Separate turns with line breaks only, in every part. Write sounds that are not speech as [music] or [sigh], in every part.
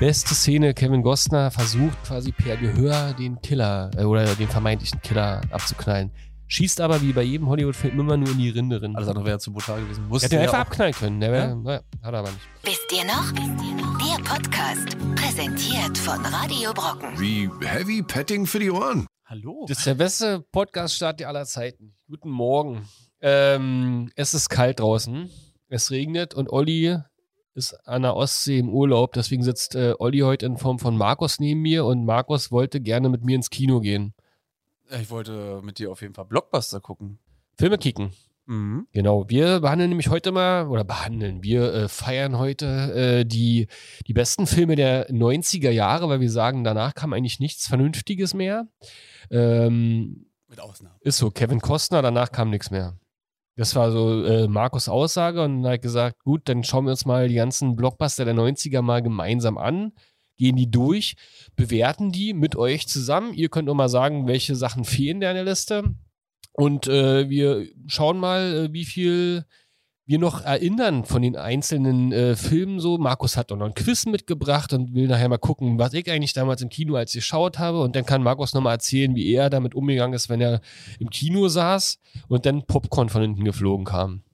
Beste Szene, Kevin Costner versucht quasi per Gehör den Killer äh, oder den vermeintlichen Killer abzuknallen. Schießt aber wie bei jedem Hollywood-Film immer nur in die Rinde.
Alles andere wäre zu brutal gewesen. Musste
Hätte er einfach abknallen können. Der wär,
Ja?
naja, hat er aber nicht.
Wisst ihr noch? Der Podcast, präsentiert von Radio Brocken.
Wie Heavy Petting für die Ohren.
Hallo.
Das ist der beste Podcast-Start aller Zeiten. Guten Morgen. Ähm, es ist kalt draußen. Es regnet und Olli ist an der Ostsee im Urlaub. Deswegen sitzt äh, Olli heute in Form von Markus neben mir und Markus wollte gerne mit mir ins Kino gehen.
ich wollte mit dir auf jeden Fall Blockbuster gucken.
Filme kicken.
Mhm.
Genau, wir behandeln nämlich heute mal, oder behandeln, wir äh, feiern heute äh, die, die besten Filme der 90er Jahre, weil wir sagen, danach kam eigentlich nichts Vernünftiges mehr. Ähm,
Mit Ausnahme.
ist so, Kevin Costner, danach kam nichts mehr. Das war so äh, Markus Aussage und hat gesagt, gut, dann schauen wir uns mal die ganzen Blockbuster der 90er mal gemeinsam an, gehen die durch, bewerten die mit euch zusammen. Ihr könnt auch mal sagen, welche Sachen fehlen in der Liste. Und äh, wir schauen mal, äh, wie viel wir noch erinnern von den einzelnen äh, Filmen so. Markus hat auch noch ein Quiz mitgebracht und will nachher mal gucken, was ich eigentlich damals im Kino als geschaut habe. Und dann kann Markus nochmal erzählen, wie er damit umgegangen ist, wenn er im Kino saß und dann Popcorn von hinten geflogen kam.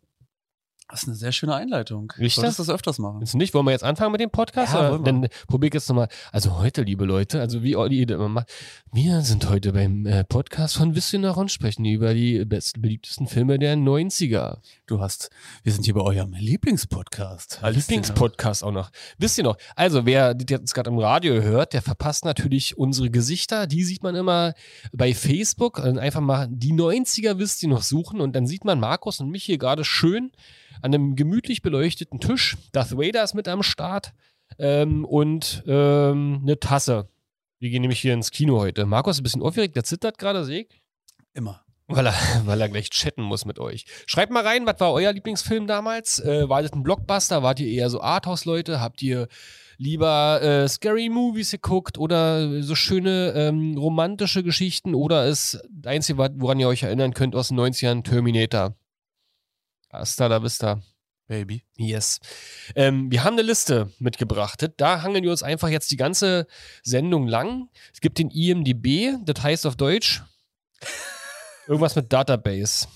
Das ist eine sehr schöne Einleitung.
Richtig?
Solltest das öfters machen.
Ist nicht? Wollen wir jetzt anfangen mit dem Podcast?
Ja,
oder? Dann probier ich jetzt nochmal. Also heute, liebe Leute, also wie Olli immer macht, wir sind heute beim äh, Podcast von Wisst ihr noch und sprechen über die besten, beliebtesten Filme der 90er.
Du hast, wir sind hier bei eurem Lieblingspodcast.
Lieblingspodcast auch noch. Wisst ihr noch? Also, wer das jetzt gerade im Radio hört, der verpasst natürlich unsere Gesichter. Die sieht man immer bei Facebook. Und einfach mal die 90er wisst ihr noch suchen. Und dann sieht man Markus und mich hier gerade schön an einem gemütlich beleuchteten Tisch. Darth Vader ist mit am Start. Ähm, und ähm, eine Tasse. Wir gehen nämlich hier ins Kino heute. Markus ist ein bisschen aufgeregt, der zittert gerade, sehe ich.
Immer.
Weil er, [laughs] weil er gleich chatten muss mit euch. Schreibt mal rein, was war euer Lieblingsfilm damals? Äh, war das ein Blockbuster? Wart ihr eher so Arthouse-Leute? Habt ihr lieber äh, Scary Movies geguckt oder so schöne ähm, romantische Geschichten? Oder ist das Einzige, woran ihr euch erinnern könnt aus den 90ern, Terminator? Hasta la vista.
Baby.
Yes. Ähm, wir haben eine Liste mitgebracht. Da hangeln wir uns einfach jetzt die ganze Sendung lang. Es gibt den IMDB, das heißt auf Deutsch [laughs] irgendwas mit Database.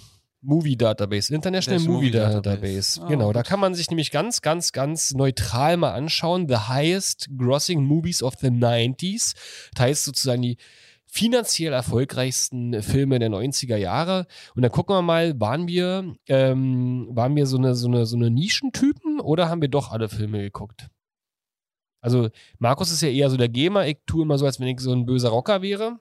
Movie Database, International Movie,
Movie
Database.
Database. Ah,
genau, da
gut.
kann man sich nämlich ganz, ganz, ganz neutral mal anschauen. The highest grossing movies of the 90s. Das heißt sozusagen die finanziell erfolgreichsten Filme der 90er Jahre. Und dann gucken wir mal, waren wir, ähm, waren wir so eine, so eine, so eine Nischentypen oder haben wir doch alle Filme geguckt? Also, Markus ist ja eher so der Gamer. Ich tue immer so, als wenn ich so ein böser Rocker wäre.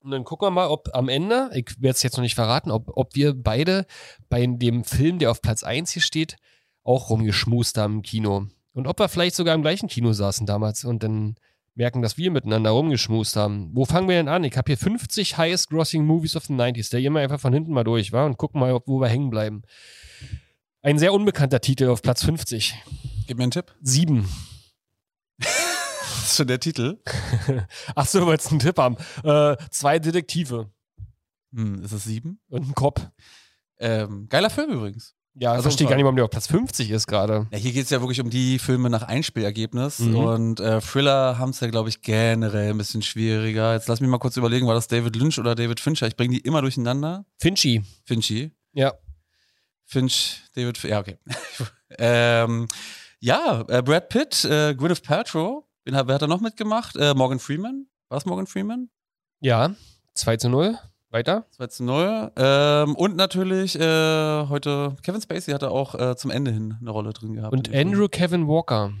Und dann gucken wir mal, ob am Ende, ich werde es jetzt noch nicht verraten, ob, ob wir beide bei dem Film, der auf Platz 1 hier steht, auch rumgeschmust haben im Kino. Und ob wir vielleicht sogar im gleichen Kino saßen damals und dann merken, dass wir miteinander rumgeschmust haben. Wo fangen wir denn an? Ich habe hier 50 Highest Grossing Movies of the 90s. Da gehen wir einfach von hinten mal durch, wa? Und gucken mal, ob, wo wir hängen bleiben. Ein sehr unbekannter Titel auf Platz 50.
Gib mir einen Tipp.
Sieben.
Das ist schon der Titel. [laughs]
Ach so, wolltest einen Tipp haben. Äh, zwei Detektive
Hm, ist es sieben?
und ein Cop.
Ähm, geiler Film übrigens.
Ja,
Also
verstehe gar nicht, warum der auf Platz 50 ist gerade.
Ja, hier geht es ja wirklich um die Filme nach Einspielergebnis.
Mhm.
Und äh, Thriller haben es ja, glaube ich, generell ein bisschen schwieriger. Jetzt lass mich mal kurz überlegen, war das David Lynch oder David Fincher? Ich bringe die immer durcheinander.
Finchy.
Finchy.
Ja.
Finch, David, ja, okay. [laughs] ähm, ja, äh, Brad Pitt, äh, Gwyneth Paltrow, wen hat, wer hat da noch mitgemacht? Äh, Morgan Freeman. War es Morgan Freeman?
Ja. 2 zu 0. Weiter.
2 zu 0. Ähm, und natürlich äh, heute, Kevin Spacey hatte auch äh, zum Ende hin eine Rolle drin gehabt.
Und
in dem Film.
Andrew Kevin Walker.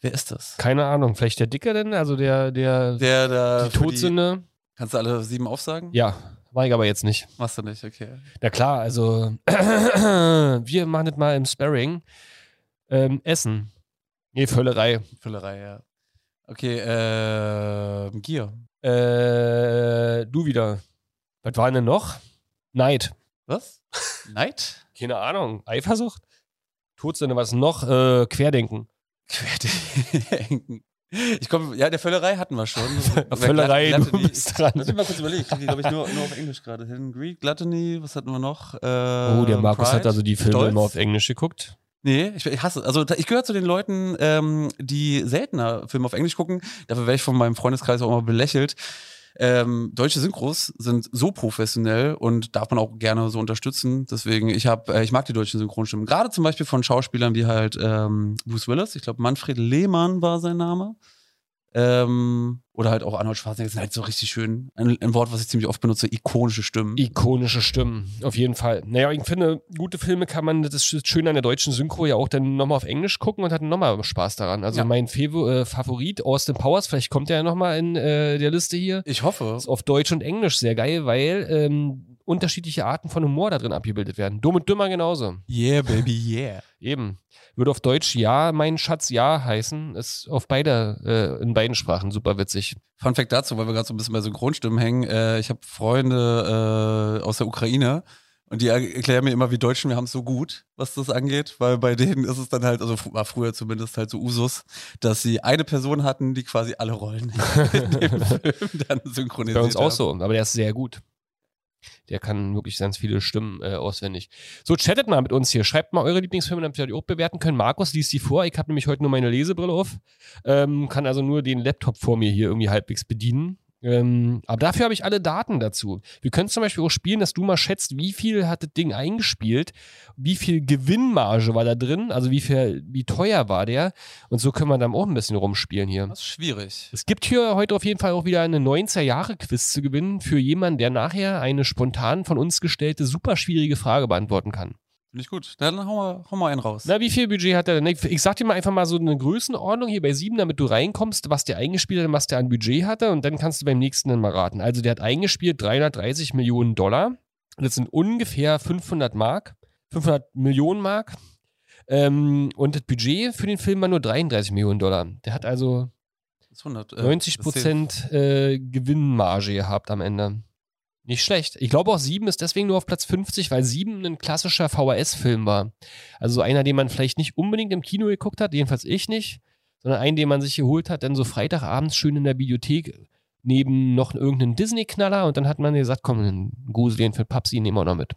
Wer ist das?
Keine Ahnung. Vielleicht der Dicke denn? Also der, der,
Der, der
die Todsünde?
Kannst du alle sieben aufsagen?
Ja. War ich aber jetzt nicht.
Machst du nicht, okay.
Na klar, also [clears throat] wir machen das mal im Sparring. Ähm, Essen. Nee, Völlerei.
Füllerei, ja. Okay, äh, Gier.
Äh, du wieder. Was war denn noch? Neid.
Was? [laughs] Neid?
Keine Ahnung. Eifersucht? Todsünde, was noch? Äh, Querdenken.
Querdenken. Ich komme, ja, der Völlerei hatten wir schon. [laughs]
Völlerei, du bist dran.
Lass mich mal kurz überlegen. Ich kriege, glaube ich, nur, nur auf Englisch gerade hin. Greed, Gluttony, was hatten wir noch? Äh,
Oh, der Markus
Pride,
hat also die Filme
Stolz.
immer auf Englisch geguckt.
Nee, ich, ich hasse, also ich gehöre zu den Leuten, ähm, die seltener Filme auf Englisch gucken. Dafür werde ich von meinem Freundeskreis auch immer belächelt. Ähm, deutsche Synchros sind so professionell und darf man auch gerne so unterstützen. Deswegen, ich habe, äh, ich mag die deutschen Synchronstimmen. Gerade zum Beispiel von Schauspielern wie halt ähm, Bruce Willis. Ich glaube, Manfred Lehmann war sein Name. Ähm, oder halt auch Arnold Schwarzenegger sind halt so richtig schön. Ein, ein, Wort, was ich ziemlich oft benutze, ikonische Stimmen.
Ikonische Stimmen, auf jeden Fall. Naja, ich finde, gute Filme kann man, das ist schön an der deutschen Synchro, ja auch dann nochmal auf Englisch gucken und hat nochmal Spaß daran. Also
Ja.
mein Fevo, äh, Favorit, Austin Powers, vielleicht kommt der ja nochmal in äh, der Liste hier.
Ich hoffe.
Ist auf Deutsch und Englisch sehr geil, weil ähm, unterschiedliche Arten von Humor da drin abgebildet werden. Dumm und Dümmer genauso.
Yeah, baby, [laughs] yeah.
Eben. Würde auf Deutsch Ja, mein Schatz Ja heißen. Ist auf beide, äh, in beiden Sprachen super witzig.
Fun Fact dazu, weil wir gerade so ein bisschen bei Synchronstimmen hängen. Äh, ich habe Freunde äh, aus der Ukraine und die er- erklären mir immer, wie Deutschen wir haben es so gut, was das angeht, weil bei denen ist es dann halt, also war früher zumindest halt so Usus, dass sie eine Person hatten, die quasi alle Rollen [laughs] in dem Film dann synchronisiert
Bei uns auch
hat.
so, aber der ist sehr gut. Der kann wirklich ganz viele Stimmen äh, auswendig. So, chattet mal mit uns hier. Schreibt mal eure Lieblingsfilme, damit wir die auch bewerten können. Markus liest die vor. Ich habe nämlich heute nur meine Lesebrille auf. Ähm, kann also nur den Laptop vor mir hier irgendwie halbwegs bedienen. Ähm, aber dafür habe ich alle Daten dazu. Wir können zum Beispiel auch spielen, dass du mal schätzt, wie viel hat das Ding eingespielt, wie viel Gewinnmarge war da drin, also wie viel, wie teuer war der. Und so können wir dann auch ein bisschen rumspielen hier.
Das ist schwierig.
Es gibt hier heute auf jeden Fall auch wieder eine 90er-Jahre-Quiz zu gewinnen für jemanden, der nachher eine spontan von uns gestellte, super schwierige Frage beantworten kann.
Ich gut. Dann hau mal, hau mal einen raus.
Na, wie viel Budget hat er denn? Ich, sag dir mal einfach mal so eine Größenordnung hier bei sieben, damit du reinkommst, was der eingespielt hat und was der an Budget hatte und dann kannst du beim nächsten dann mal raten. Also der hat eingespielt 330 Millionen Dollar. Das sind ungefähr 500 Mark, 500 Millionen Mark. Ähm, und das Budget für den Film war nur 33 Millionen Dollar. Der hat also
Das ist 100, äh,
90
das zählt.
Prozent äh, Gewinnmarge gehabt am Ende. Nicht schlecht. Ich glaube auch 7 ist deswegen nur auf Platz 50, weil 7 ein klassischer VHS-Film war. Also so einer, den man vielleicht nicht unbedingt im Kino geguckt hat, jedenfalls ich nicht, sondern einen, den man sich geholt hat, dann so Freitagabends schön in der Bibliothek neben noch irgendeinen Disney-Knaller und dann hat man gesagt, komm, einen Gruseligen für Papsi nehmen wir noch mit.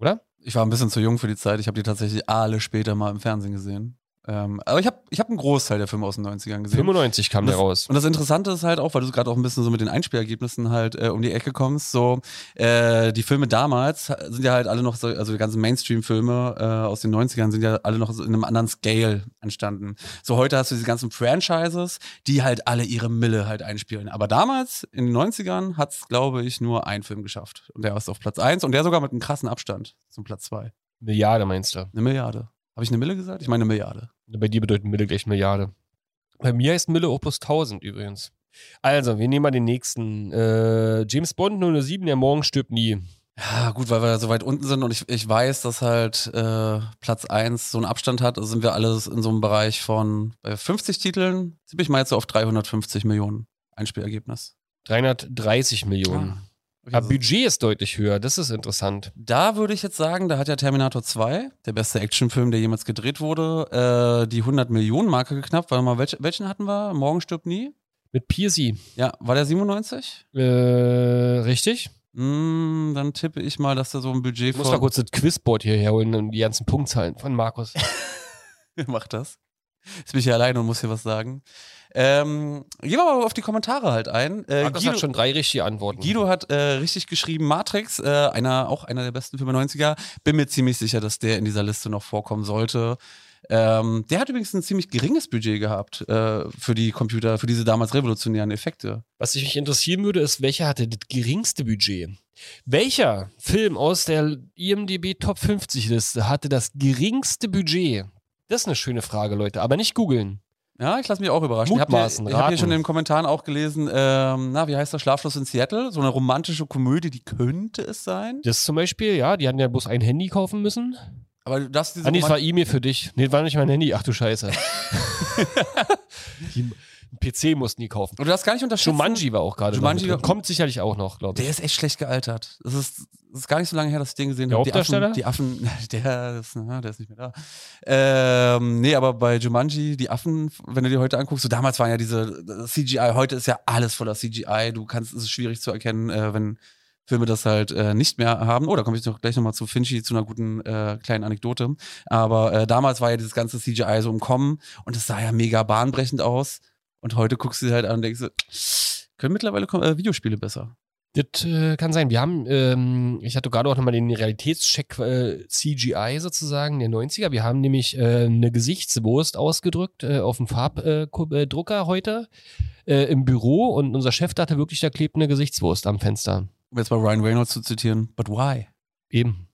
Oder?
Ich war ein bisschen zu jung für die Zeit. Ich habe die tatsächlich alle später mal im Fernsehen gesehen. Ähm, aber ich habe ich hab einen Großteil der Filme aus den 90ern gesehen.
95 kam der
Das-
raus.
Und das Interessante ist halt auch, weil du gerade auch ein bisschen so mit den Einspielergebnissen halt äh, um die Ecke kommst, so äh, die Filme damals sind ja halt alle noch so, also die ganzen Mainstream-Filme äh, aus den 90ern sind ja alle noch so in einem anderen Scale entstanden. So heute hast du diese ganzen Franchises, die halt alle ihre Mille halt einspielen. Aber damals, in den 90ern, hat es, glaube ich, nur ein Film geschafft. Und der ist auf Platz 1 und der sogar mit einem krassen Abstand zum Platz 2.
Milliarde meinst du?
Eine Milliarde. Habe ich eine Mille gesagt? Ich meine eine Milliarde.
Bei dir bedeutet Mille gleich Milliarde. Bei mir heißt Mille auch plus 1000 übrigens. Also, wir nehmen mal den nächsten. Äh, James Bond 007, der Morgen stirbt nie.
Ja, gut, weil wir da so weit unten sind und ich, ich weiß, dass halt äh, Platz 1 so einen Abstand hat. Also sind wir alles in so einem Bereich von bei 50 Titeln, tippe ich mal jetzt so auf 350 Millionen Einspielergebnis.
330 Millionen.
Ah, Okay,
Aber Budget ist deutlich höher, das ist interessant.
da würde ich jetzt sagen, da hat ja Terminator 2, der beste Actionfilm, der jemals gedreht wurde, äh, die 100 Millionen Marke geknappt. Warte mal, welch, welchen hatten wir? Morgen stirbt nie?
Mit Piercy.
Ja, war der 97?
Äh, richtig?
Mm, dann tippe ich mal, dass der so ein Budget
Ich muss mal
von...
kurz das Quizboard hier herholen und die ganzen Punktzahlen von Markus. [laughs]
Mach das. Jetzt bin ich hier alleine und muss hier was sagen. Ähm, gehen wir mal auf die Kommentare halt ein. Äh,
Markus
Guido,
hat schon drei richtige Antworten.
Guido hat äh, richtig geschrieben, Matrix, äh, einer, auch einer der besten Filme 90er. Bin mir ziemlich sicher, dass der in dieser Liste noch vorkommen sollte. Ähm, der hat übrigens ein ziemlich geringes Budget gehabt äh, für die Computer, für diese damals revolutionären Effekte.
Was mich interessieren würde, ist, welcher hatte das geringste Budget? Welcher Film aus der IMDB Top 50 Liste hatte das geringste Budget? Das ist eine schöne Frage, Leute, aber nicht googeln.
Ja, ich lasse mich auch überraschen. Ich habe
Mutmaßen,
hier, ich hab hier schon in den Kommentaren auch gelesen, ähm, na, wie heißt das, Schlaflos in Seattle? So eine romantische Komödie, die könnte es sein.
Das zum Beispiel, ja, die hatten ja bloß ein Handy kaufen müssen.
Aber darfst diese
Ah, nee, das war E-Mail für dich. Nee, das war nicht mein Handy. Ach du Scheiße. [laughs] die, PC mussten die kaufen.
Und du darfst gar nicht unterschätzen.
Jumanji war auch gerade.
Jumanji-.
Kommt sicherlich auch noch, glaube ich.
Der ist echt schlecht gealtert. Das ist, das ist gar nicht so lange her, dass ich den gesehen habe. Die? Affen, die Affen, [laughs] der ist, na, der ist nicht mehr da. Ähm, nee, aber bei Jumanji, die Affen, wenn du dir heute anguckst, so damals waren ja diese CGI, heute ist ja alles voller CGI. Du kannst, es ist schwierig zu erkennen, äh, wenn, Filme das halt äh, nicht mehr haben. Oh, da komme ich noch gleich nochmal zu Finchi, zu einer guten äh, kleinen Anekdote. Aber äh, damals war ja dieses ganze CGI so im Kommen und es sah ja mega bahnbrechend aus. Und heute guckst du sie halt an und denkst, können mittlerweile äh, Videospiele besser.
Das äh, kann sein. Wir haben, ähm, ich hatte gerade auch nochmal den Realitätscheck äh, CGI sozusagen der 90er. Wir haben nämlich äh, eine Gesichtswurst ausgedrückt äh, auf dem Farbdrucker heute äh, im Büro und unser Chef dachte wirklich, da klebt eine Gesichtswurst am Fenster.
Um jetzt mal Ryan Reynolds zu zitieren, but why?
Eben.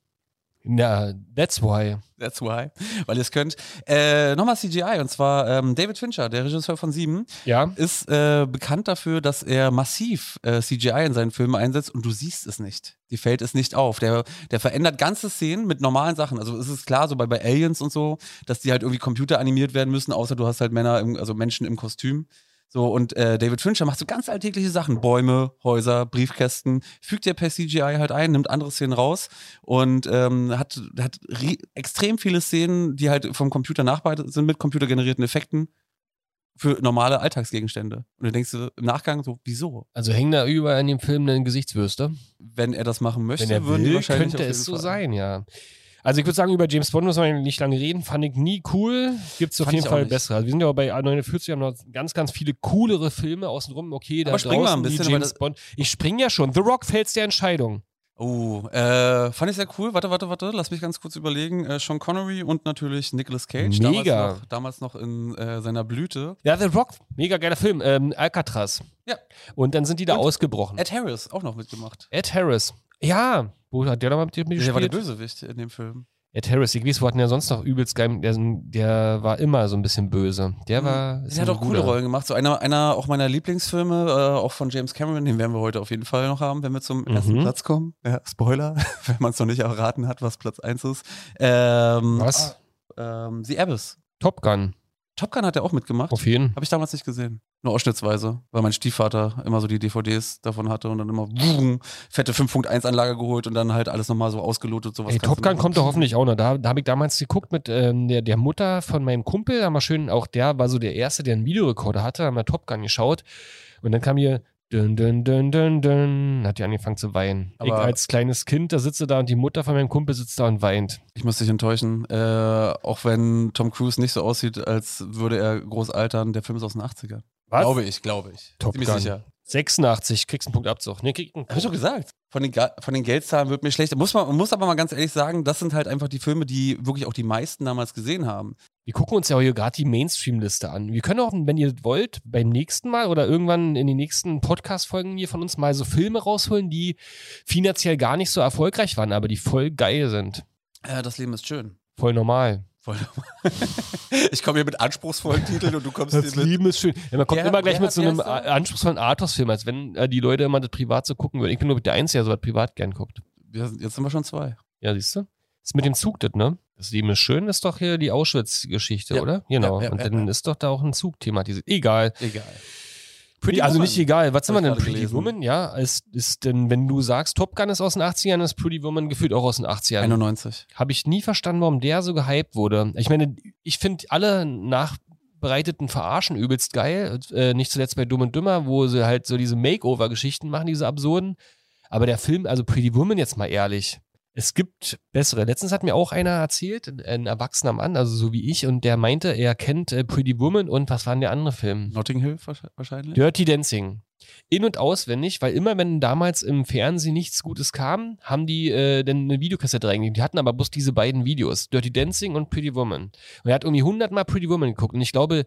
Na, that's why.
That's why. Weil ihr es könnt. Äh, Nochmal CGI, und zwar ähm, David Fincher, der Regisseur von Sieben,
Ja.
ist äh, bekannt dafür, dass er massiv äh, CGI in seinen Filmen einsetzt und du siehst es nicht. Dir fällt es nicht auf. Der, der verändert ganze Szenen mit normalen Sachen. Also es ist klar, so bei, bei Aliens und so, dass die halt irgendwie computeranimiert werden müssen, außer du hast halt Männer, im, also Menschen im Kostüm. So, und äh, David Fincher macht so ganz alltägliche Sachen. Bäume, Häuser, Briefkästen, fügt er per CGI halt ein, nimmt andere Szenen raus und ähm, hat, hat extrem viele Szenen, die halt vom Computer nachbereitet sind mit computergenerierten Effekten für normale Alltagsgegenstände. Und du denkst dir im Nachgang so, wieso?
Also hängen da überall in dem Film eine Gesichtswürste.
Wenn er das machen möchte,
Wenn er
würden die wahrscheinlich
könnte es so sein, ja. Also ich würde sagen, über James Bond muss man nicht lange reden. Fand ich nie cool. Gibt es auf jeden Fall bessere. Also wir sind ja bei A49, haben noch ganz, ganz viele coolere Filme außenrum. Okay, da
Aber spring mal
draußen
ein bisschen,
James Bond. Ich spring ja schon. The Rock fällt's der Entscheidung.
Oh, äh, fand ich sehr cool. Warte, warte, warte, lass mich ganz kurz überlegen. Äh, Sean Connery und natürlich Nicolas Cage.
Mega.
Damals noch, damals noch in äh, seiner Blüte.
Ja, The Rock, mega geiler Film. Ähm, Alcatraz.
Ja.
Und dann sind die da
Und
ausgebrochen.
Ed Harris auch noch mitgemacht.
Ed Harris. Ja, wo hat der da mal mit dir
Der war der
mitgespielt?
Bösewicht in dem Film.
Ed Harris, ich weiß, wo hatten ja sonst noch übelst geil, der, der war immer so ein bisschen böse. Der war. ist
Der hat auch coole. Rollen gemacht. So einer, einer auch meiner Lieblingsfilme, äh, auch von James Cameron, den werden wir heute auf jeden Fall noch haben, wenn wir zum ersten
Mhm.
Platz kommen. Ja, Spoiler, [laughs] wenn man es noch nicht erraten hat, was Platz 1 ist. Ähm,
Was?
ah, Ähm, The Abyss.
Top Gun.
Top Gun hat er auch mitgemacht.
Auf jeden.
Habe ich damals nicht gesehen. Nur ausschnittsweise, weil mein Stiefvater immer so die DVDs davon hatte und dann immer wumm, fette 5.1 Anlage geholt und dann halt alles nochmal so ausgelotet. Sowas
Ey, Top Gun kommt doch hoffentlich auch noch. Da, da habe ich damals geguckt mit ähm, der, der Mutter von meinem Kumpel. Da haben wir schön, auch der war so der Erste, der einen Videorekorder hatte. Da haben wir Top Gun geschaut. Und dann kam hier dün, dün, dün, dün, dün, hat die angefangen zu weinen. ich
Aber-
als kleines Kind, da sitze da und die Mutter von meinem Kumpel sitzt da und weint.
Ich muss dich enttäuschen, äh, auch wenn Tom Cruise nicht so aussieht, als würde er groß altern. Der Film ist aus den 80ern. Glaube ich, glaube ich.
Top
Ziemlich
Gun.
sicher.
86, kriegst einen Punktabzug. Nee, kriegt einen
Hab ich doch gesagt. Von den, Ga- von den Geldzahlen wird mir schlecht. Muss man muss aber mal ganz ehrlich sagen, das sind halt einfach die Filme, die wirklich auch die meisten damals gesehen haben.
Wir gucken uns ja hier gerade die Mainstream-Liste an. Wir können auch, wenn ihr wollt, beim nächsten Mal oder irgendwann in den nächsten Podcast-Folgen hier von uns mal so Filme rausholen, die finanziell gar nicht so erfolgreich waren, aber die voll geil sind.
Äh, das Leben ist schön.
Voll normal.
Voll [laughs] ich komme hier mit anspruchsvollen Titeln und du kommst hier mit.
Leben ist schön. Ja, man kommt
Wer-
immer gleich mit so einem
der?
anspruchsvollen Arthouse-Film, als wenn äh, die Leute immer das privat so gucken würden. Ich bin nur der Einzige, der sowas privat gern guckt.
Sind, jetzt sind wir schon zwei.
Ja, siehst du? Ist mit dem Zug das, ne? Das Leben ist schön, ist doch hier die Auschwitz-Geschichte,
Ja.
oder? Genau.
Ja, ja,
Und dann ist doch da auch ein Zug thematisiert. Egal.
Egal.
Pretty also nicht egal. Was sind wir denn? Pretty
gelesen.
Woman? Ja, ist, ist denn, wenn du sagst, Top Gun ist aus den 80ern, ist Pretty Woman gefühlt auch aus den 80ern.
91.
Habe ich nie verstanden, warum der so gehypt wurde. Ich meine, ich finde alle nachbereiteten Verarschen übelst geil. Äh, nicht zuletzt bei Dumm und Dümmer, wo sie halt so diese Makeover-Geschichten machen, diese absurden. Aber der Film, also Pretty Woman, jetzt mal ehrlich. Es gibt bessere. Letztens hat mir auch einer erzählt, ein- erwachsener Mann, also so wie ich, und der meinte, er kennt äh, Pretty Woman und was war denn der andere Film?
Notting Hill wahrsch- wahrscheinlich.
Dirty Dancing. In- und auswendig, weil immer, wenn damals im Fernsehen nichts Gutes kam, haben die äh, dann eine Videokassette reingegeben. Die hatten aber bloß diese beiden Videos, Dirty Dancing und Pretty Woman. Und er hat irgendwie hundertmal Pretty Woman geguckt. Und ich glaube,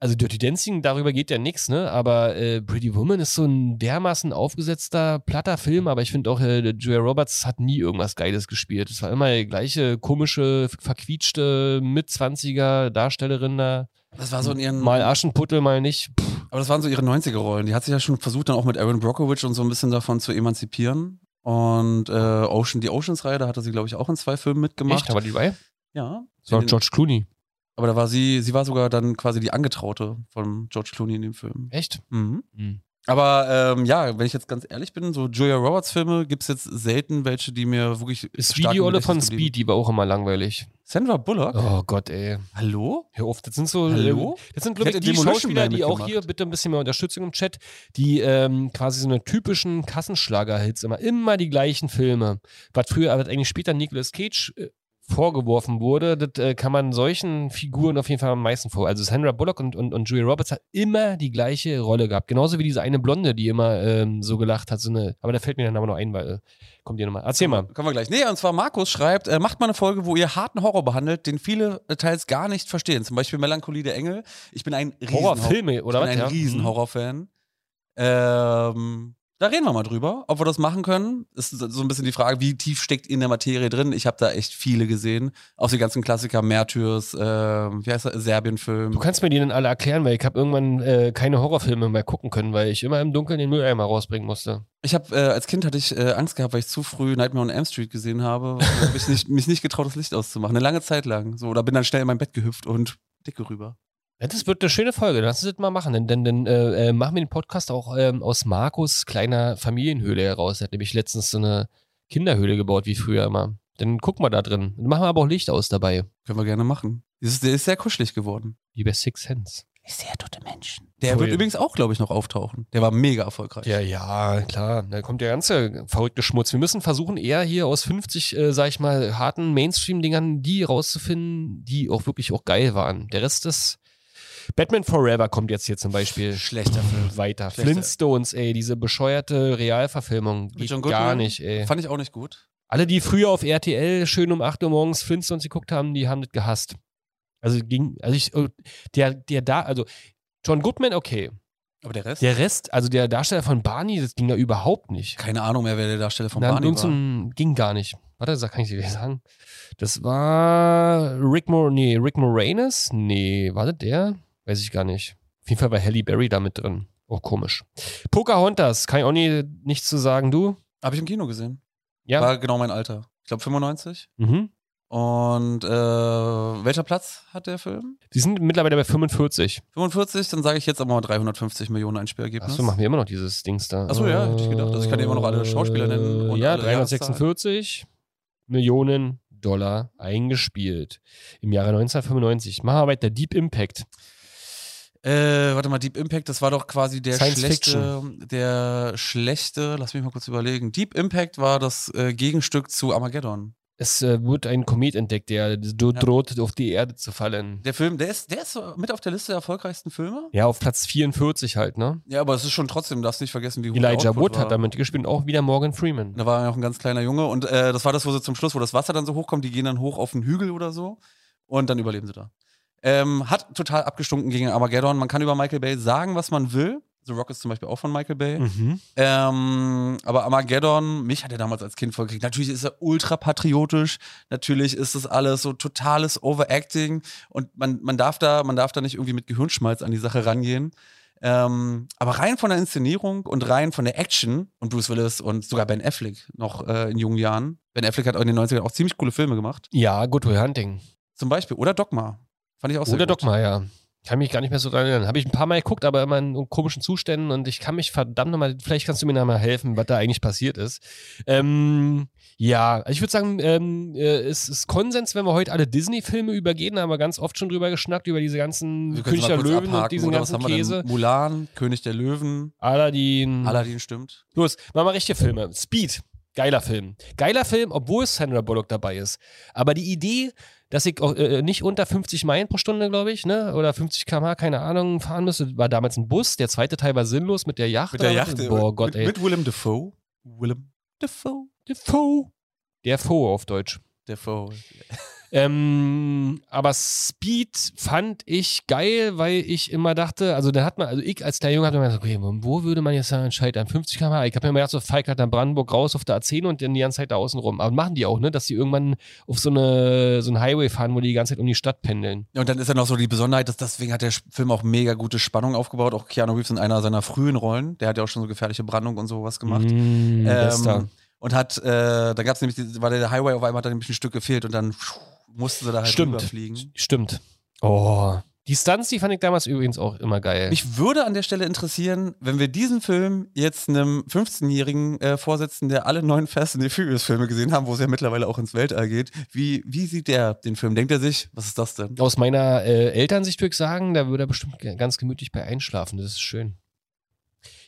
also Dirty Dancing, darüber geht ja nichts, ne? Aber äh, Pretty Woman ist so ein dermaßen aufgesetzter, platter Film. Aber ich finde auch, äh, Julia Roberts hat nie irgendwas Geiles gespielt. Es war immer die gleiche komische, verquietschte, Mitzwanziger Darstellerin da.
Das war so in ihren.
Mal Aschenputtel, mal nicht. Pff,
Aber das waren so ihre 90er-Rollen. Die hat sich ja schon versucht, dann auch mit Aaron Brockovich und so ein bisschen davon zu emanzipieren. Und äh, Ocean, die Oceans-Reihe, da hatte sie, glaube ich, auch in zwei Filmen mitgemacht.
Echt? Aber die dabei?
Ja.
Das war George Clooney.
Aber da war sie, sie war sogar dann quasi die Angetraute von George Clooney in dem Film.
Echt?
Mhm.
Hm.
Aber ähm, ja, wenn ich jetzt ganz ehrlich bin, so Julia Roberts Filme gibt es jetzt selten welche, die mir wirklich stark
Video
im
alle von Speed, die war auch immer langweilig.
Sandra Bullock?
Oh Gott, ey.
Hallo?
Hör auf, das sind so.
Hallo?
äh, Das sind, glaube
Die
ich, die
Demolition
Schauspieler, die auch hier, bitte ein bisschen mehr Unterstützung im Chat, die ähm, quasi so eine typischen Kassenschlager-Hits immer, immer die gleichen Filme. Was früher, was eigentlich später Nicolas Cage äh, vorgeworfen wurde, das äh, kann man solchen Figuren auf jeden Fall am meisten vor. Also Sandra Bullock und, und, und Julia Roberts hat immer die gleiche Rolle gehabt. Genauso wie diese eine Blonde, die immer ähm, so gelacht hat. So eine, aber da fällt mir dann aber noch ein, weil äh, kommt ihr nochmal. Erzähl mal.
Kommen wir gleich. Nee, und zwar Markus schreibt, äh, macht mal eine Folge, wo ihr harten Horror behandelt, den viele äh, teils gar nicht verstehen. Zum Beispiel Melancholie der Engel. Ich bin ein riesen
Horrorfilme, oder
ich
was?
bin ein
Ja.
riesen
Mhm.
Horrorfan. Ähm, da reden wir mal drüber, ob wir das machen können. Ist so ein bisschen die Frage, wie tief steckt in der Materie drin? Ich habe da echt viele gesehen. Auch die ganzen Klassiker, Märtyrs, äh, wie heißt der, Serbien-Film.
Du kannst mir die dann alle erklären, weil ich habe irgendwann äh, keine Horrorfilme mehr gucken können, weil ich immer im Dunkeln den Mülleimer rausbringen musste.
Ich habe äh, als Kind hatte ich äh, Angst gehabt, weil ich zu früh Nightmare on Elm Street gesehen habe. Habe ich nicht, [laughs] mich nicht getraut, das Licht auszumachen. Eine lange Zeit lang. So, oder bin dann schnell in mein Bett gehüpft und dicke rüber.
Ja, das wird eine schöne Folge. Lass uns das mal machen. Denn, denn äh, äh, machen wir den Podcast auch ähm, aus Markus kleiner Familienhöhle heraus. Er hat nämlich letztens so eine Kinderhöhle gebaut, wie früher immer. Dann gucken wir da drin. Dann machen wir aber auch Licht aus dabei.
Können wir gerne machen. Das ist, der ist sehr kuschelig geworden.
Wie bei Six Sense.
Ich sehe tote Menschen. Der
Voll.
wird übrigens auch, glaube ich, noch auftauchen. Der war mega erfolgreich.
Ja, ja, klar. Da kommt der ganze verrückte Schmutz. Wir müssen versuchen, eher hier aus 50, äh, sag ich mal, harten Mainstream-Dingern die rauszufinden, die auch wirklich auch geil waren. Der Rest ist. Batman Forever kommt jetzt hier zum Beispiel.
Schlechter Film.
Weiter.
Schlechter.
Flintstones, ey, diese bescheuerte Realverfilmung. Geht
John
gar
Goodman?
nicht, ey.
Fand ich auch nicht gut.
Alle, die früher auf RTL schön um 8 Uhr morgens Flintstones geguckt haben, die haben das gehasst. Also ging, also ich, äh, der, der da, also John Goodman, okay.
Aber der Rest?
Der Rest, also der Darsteller von Barney, das ging da überhaupt nicht.
Keine Ahnung mehr, wer der Darsteller von
Na,
Barney
so
war.
ein, ging gar nicht. Warte, sag, kann ich dir sagen? Das war Rick Mor nee, Rick Moranis? Nee, war das der? Weiß ich gar nicht. Auf jeden Fall war Halle Berry da mit drin. Auch komisch. Pocahontas, kann ich auch nie, nichts zu sagen, du?
Habe ich im Kino gesehen.
Ja.
War genau mein Alter. Ich glaube 95.
Mhm.
Und äh, welcher Platz hat der Film?
Die sind mittlerweile bei 45.
45, dann sage ich jetzt aber mal 350 Millionen Einspielergebnis.
Achso, machen wir immer noch dieses Dings da.
Ach so, ja, hätte ich gedacht. Also ich kann dir immer noch alle Schauspieler nennen und
ja,
alle
346 Millionen Dollar eingespielt im Jahre 1995. Machen wir weiter. Deep Impact.
Äh, warte mal, Deep Impact, das war doch quasi der
Science
schlechte, der schlechte, lass mich mal kurz überlegen. Deep Impact war das äh, Gegenstück zu Armageddon.
Es äh, wird ein Komet entdeckt, der do-
Ja.
droht, auf die Erde zu fallen.
Der Film, der ist, der ist so mit auf der Liste der erfolgreichsten Filme.
Ja, auf Platz 44 halt, ne?
Ja, aber es ist schon trotzdem, darfst nicht vergessen, wie hoch
Elijah Wood
war.
hat damit gespielt auch wieder Morgan Freeman.
Da war er noch ein ganz kleiner Junge und äh, das war das, wo sie zum Schluss, wo das Wasser dann so hochkommt, die gehen dann hoch auf einen Hügel oder so und dann überleben sie da. Ähm, hat total abgestunken gegen Armageddon. Man kann über Michael Bay sagen, was man will. The Rock ist zum Beispiel auch von Michael Bay.
Mhm.
Ähm, aber Armageddon, mich hat er damals als Kind vollgekriegt. Natürlich ist er ultra patriotisch. Natürlich ist das alles so totales Overacting. Und man, man, darf da, man darf da nicht irgendwie mit Gehirnschmalz an die Sache rangehen. Ähm, aber rein von der Inszenierung und rein von der Action und Bruce Willis und sogar Ben Affleck noch äh, in jungen Jahren. Ben Affleck hat auch in den 90ern auch ziemlich coole Filme gemacht.
Ja, Good Will Hunting.
Zum Beispiel. Oder Dogma. Fand ich auch sehr
Oder
gut.
Dogma, ja. Kann mich gar nicht mehr so dran erinnern. Habe ich ein paar Mal geguckt, aber immer in komischen Zuständen und ich kann mich verdammt nochmal, vielleicht kannst du mir noch mal helfen, was da eigentlich passiert ist. Ähm, ja, also ich würde sagen, ähm, äh, es ist Konsens, wenn wir heute alle Disney-Filme übergehen, da haben wir ganz oft schon drüber geschnackt, über diese ganzen König der Löwen und
abhaken,
diesen
oder?
Ganzen? Käse.
Mulan, König der Löwen,
Aladdin.
Aladdin stimmt.
Los, machen wir richtige Filme. Speed. Geiler Film. Geiler Film, obwohl Sandra Bullock dabei ist. Aber die Idee, dass ich auch, äh, nicht unter 50 Meilen pro Stunde, glaube ich, ne? oder 50 km/h, keine Ahnung, fahren müsste, war damals ein Bus. Der zweite Teil war sinnlos mit der Yacht.
Mit der Yacht.
was?
äh,
Boah, Gott,
mit,
ey.
mit Willem Dafoe. Willem Dafoe.
Defoe. Der Foe auf Deutsch.
Dafoe.
Ähm, aber Speed fand ich geil, weil ich immer dachte, also da hat man, also ich als kleiner Junge hatte mir gedacht, okay, wo würde man jetzt sagen, scheitern? 50 km Ich habe mir immer gedacht, so Falk hat dann Brandenburg raus auf der A10 und dann die ganze Zeit da außen rum. Aber machen die auch, ne? Dass die irgendwann auf so eine so ein Highway fahren, wo die die ganze Zeit um die Stadt pendeln.
Ja, und dann ist ja noch so die Besonderheit, dass deswegen hat der Film auch mega gute Spannung aufgebaut. Auch Keanu Reeves in einer seiner frühen Rollen. Der hat ja auch schon so gefährliche Brandung und sowas gemacht.
Mm,
ähm, und hat, äh, da gab es nämlich, war der Highway auf einmal hat da nämlich ein Stück gefehlt und dann pfuh, mussten sie da halt
Stimmt.
rüberfliegen.
Stimmt. Oh. Die Stunts, die fand ich damals übrigens auch immer geil.
Mich würde an der Stelle interessieren, wenn wir diesen Film jetzt einem 15-Jährigen äh, vorsetzen, der alle neun Fast and the Furious Filme gesehen haben, wo es ja mittlerweile auch ins Weltall geht. Wie, wie sieht der den Film? Denkt er sich, was ist das denn?
Aus meiner äh, Elternsicht würde ich sagen, da würde er bestimmt ganz gemütlich bei einschlafen. Das ist schön.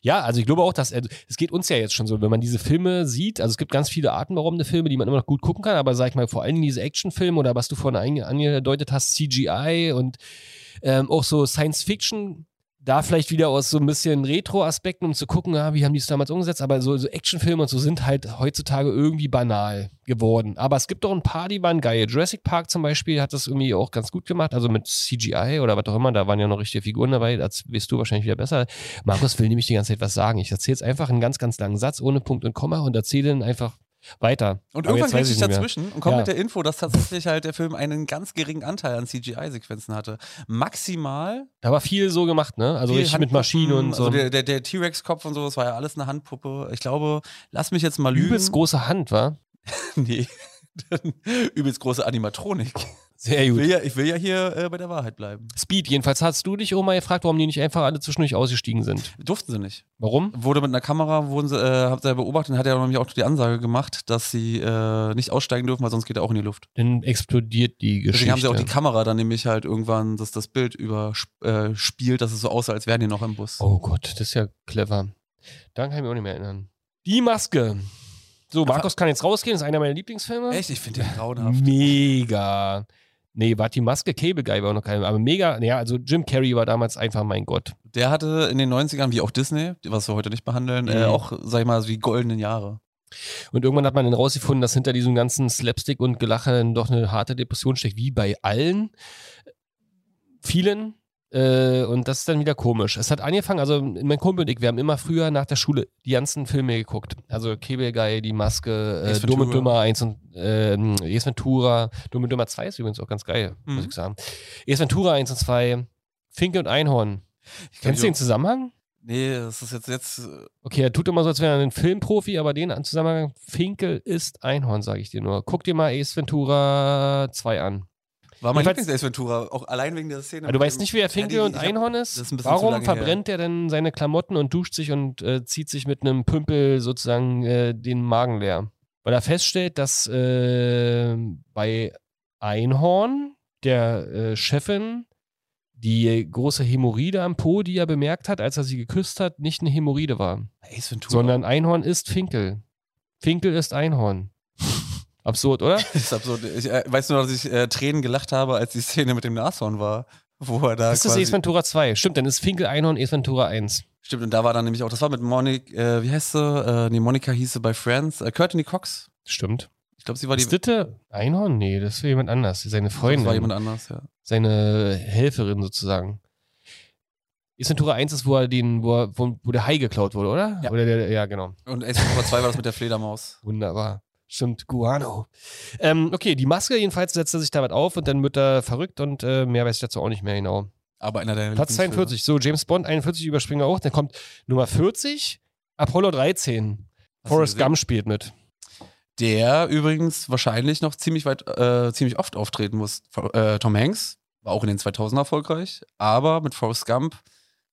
Ja, also ich glaube auch, dass also, es geht uns ja jetzt schon so, wenn man diese Filme sieht, also es gibt ganz viele atemberaubende Filme, die man immer noch gut gucken kann, aber sag ich mal, vor allem diese Actionfilme oder was du vorhin ange- angedeutet hast, CGI und ähm, auch so Science Fiction, da vielleicht wieder aus so ein bisschen Retro-Aspekten, um zu gucken, ah, wie haben die es damals umgesetzt, aber so, so Actionfilme und so sind halt heutzutage irgendwie banal geworden. Aber es gibt doch ein paar, die waren geil. Jurassic Park zum Beispiel hat das irgendwie auch ganz gut gemacht, also mit CGI oder was auch immer, da waren ja noch richtige Figuren dabei, das weißt du wahrscheinlich wieder besser. Markus will nämlich die ganze Zeit was sagen. Ich erzähle jetzt einfach einen ganz, ganz langen Satz ohne Punkt und Komma und erzähle dann einfach weiter.
Und
Aber
irgendwann geht ich dazwischen und kommt
Ja.
mit der Info, dass tatsächlich halt der Film einen ganz geringen Anteil an CGI-Sequenzen hatte. Maximal.
Da war viel so gemacht, ne? Also richtig mit Maschinen und so.
Also der, der, der T-Rex-Kopf und so, das war ja alles eine Handpuppe. Ich glaube, lass mich jetzt mal lügen.
Übelst große Hand, war? [laughs]
nee. [laughs] Übelst große Animatronik.
Sehr
Ich
gut.
will ja, ich will ja hier äh, bei der Wahrheit bleiben.
Speed, jedenfalls hast du dich Oma gefragt, warum die nicht einfach alle zwischendurch ausgestiegen sind.
Durften sie nicht.
Warum?
Wurde mit einer Kamera, wurden sie, äh, habt ihr beobachtet, hat er nämlich auch die Ansage gemacht, dass sie äh, nicht aussteigen dürfen, weil sonst geht er auch in die Luft.
Dann explodiert die Geschichte.
Deswegen haben sie auch die Kamera dann nämlich halt irgendwann das, das Bild überspielt, äh, dass es so aussah, als wären die noch im Bus.
Oh Gott, das ist ja clever. Daran kann ich mich auch nicht mehr erinnern. Die Maske. So, Markus kann jetzt rausgehen, ist einer meiner Lieblingsfilme.
Echt? Ich finde den grauenhaft.
Mega. Nee, war die Maske Cable Guy war auch noch kein, aber mega, ja, also Jim Carrey war damals einfach mein Gott.
Der hatte in den 90ern, wie auch Disney, was wir heute nicht behandeln, äh,
Mhm.
auch, sag ich mal, so die goldenen Jahre.
Und irgendwann hat man dann rausgefunden, dass hinter diesem ganzen Slapstick und Gelache doch eine harte Depression steckt, wie bei allen, vielen. Äh, und das ist dann wieder komisch. Es hat angefangen, also mein Kumpel und ich, wir haben immer früher nach der Schule die ganzen Filme geguckt. Also Guy, Die Maske, äh,
Ace
Dumm und
Ventura.
Dümmer 1 und äh, Ace Ventura, Dumm und Dümmer 2 ist übrigens auch ganz geil,
Mhm.
muss ich sagen. Ace Ventura 1 und 2, Finke und Einhorn. Kennst du den Zusammenhang?
Nee, das ist jetzt, jetzt äh,
Okay, er tut immer so, als wäre er ein Filmprofi, aber den Zusammenhang, Finkel ist Einhorn, sage ich dir nur. Guck dir mal Ace Ventura 2 an.
War mein
Jedenfalls-
Lieblings-Ace Ventura, auch allein wegen der Szene.
Du weißt nicht, wer Finkel
Ja, die-
und
hab-
Einhorn
das
ist?
ist
Warum
her.
verbrennt er denn seine Klamotten und duscht sich und äh, zieht sich mit einem Pümpel sozusagen äh, den Magen leer? Weil er feststellt, dass äh, bei Einhorn, der äh, Chefin, die große Hämorrhoide am Po, die er bemerkt hat, als er sie geküsst hat, nicht eine Hämorrhoide war,
Ace Ventura.
sondern Einhorn ist Finkel. Finkel ist Einhorn. Absurd, oder?
Das [laughs] ist absurd. Ich äh, weiß nur, dass ich äh, Tränen gelacht habe, als die Szene mit dem Nashorn war. Wo er da
Das ist Ace Ventura 2. Stimmt, dann ist Finkel Einhorn Ace Ventura 1.
Stimmt, und da war dann nämlich auch, das war mit Monika, äh, wie heißt sie? Äh, nee, Monika hieß sie bei Friends. Äh, Courtney Cox.
Stimmt.
Ich glaube, sie war die.
Ist das Einhorn? Nee, das ist jemand anders. Seine Freundin.
Das war jemand anders, ja.
seine Helferin sozusagen. Ace Ventura 1 ist, wo er den, wo, er, wo, wo der Hai geklaut wurde, oder?
Ja.
Oder der, ja, genau.
Und Ace Ventura 2 war das mit der Fledermaus.
Wunderbar. Stimmt, Guano. Ähm, okay, die Maske jedenfalls setzt er sich damit auf und dann wird er verrückt und äh, mehr weiß ich dazu auch nicht mehr genau.
Aber einer der
Platz
Lieblingsfilme.
42, so James Bond 41 überspringen wir auch. Dann kommt Nummer 40, Apollo 13.
Hast
Forrest? Gump spielt mit.
Der übrigens wahrscheinlich noch ziemlich weit, äh, ziemlich oft auftreten muss. Äh, Tom Hanks war auch in den 2000 erfolgreich, aber mit Forrest Gump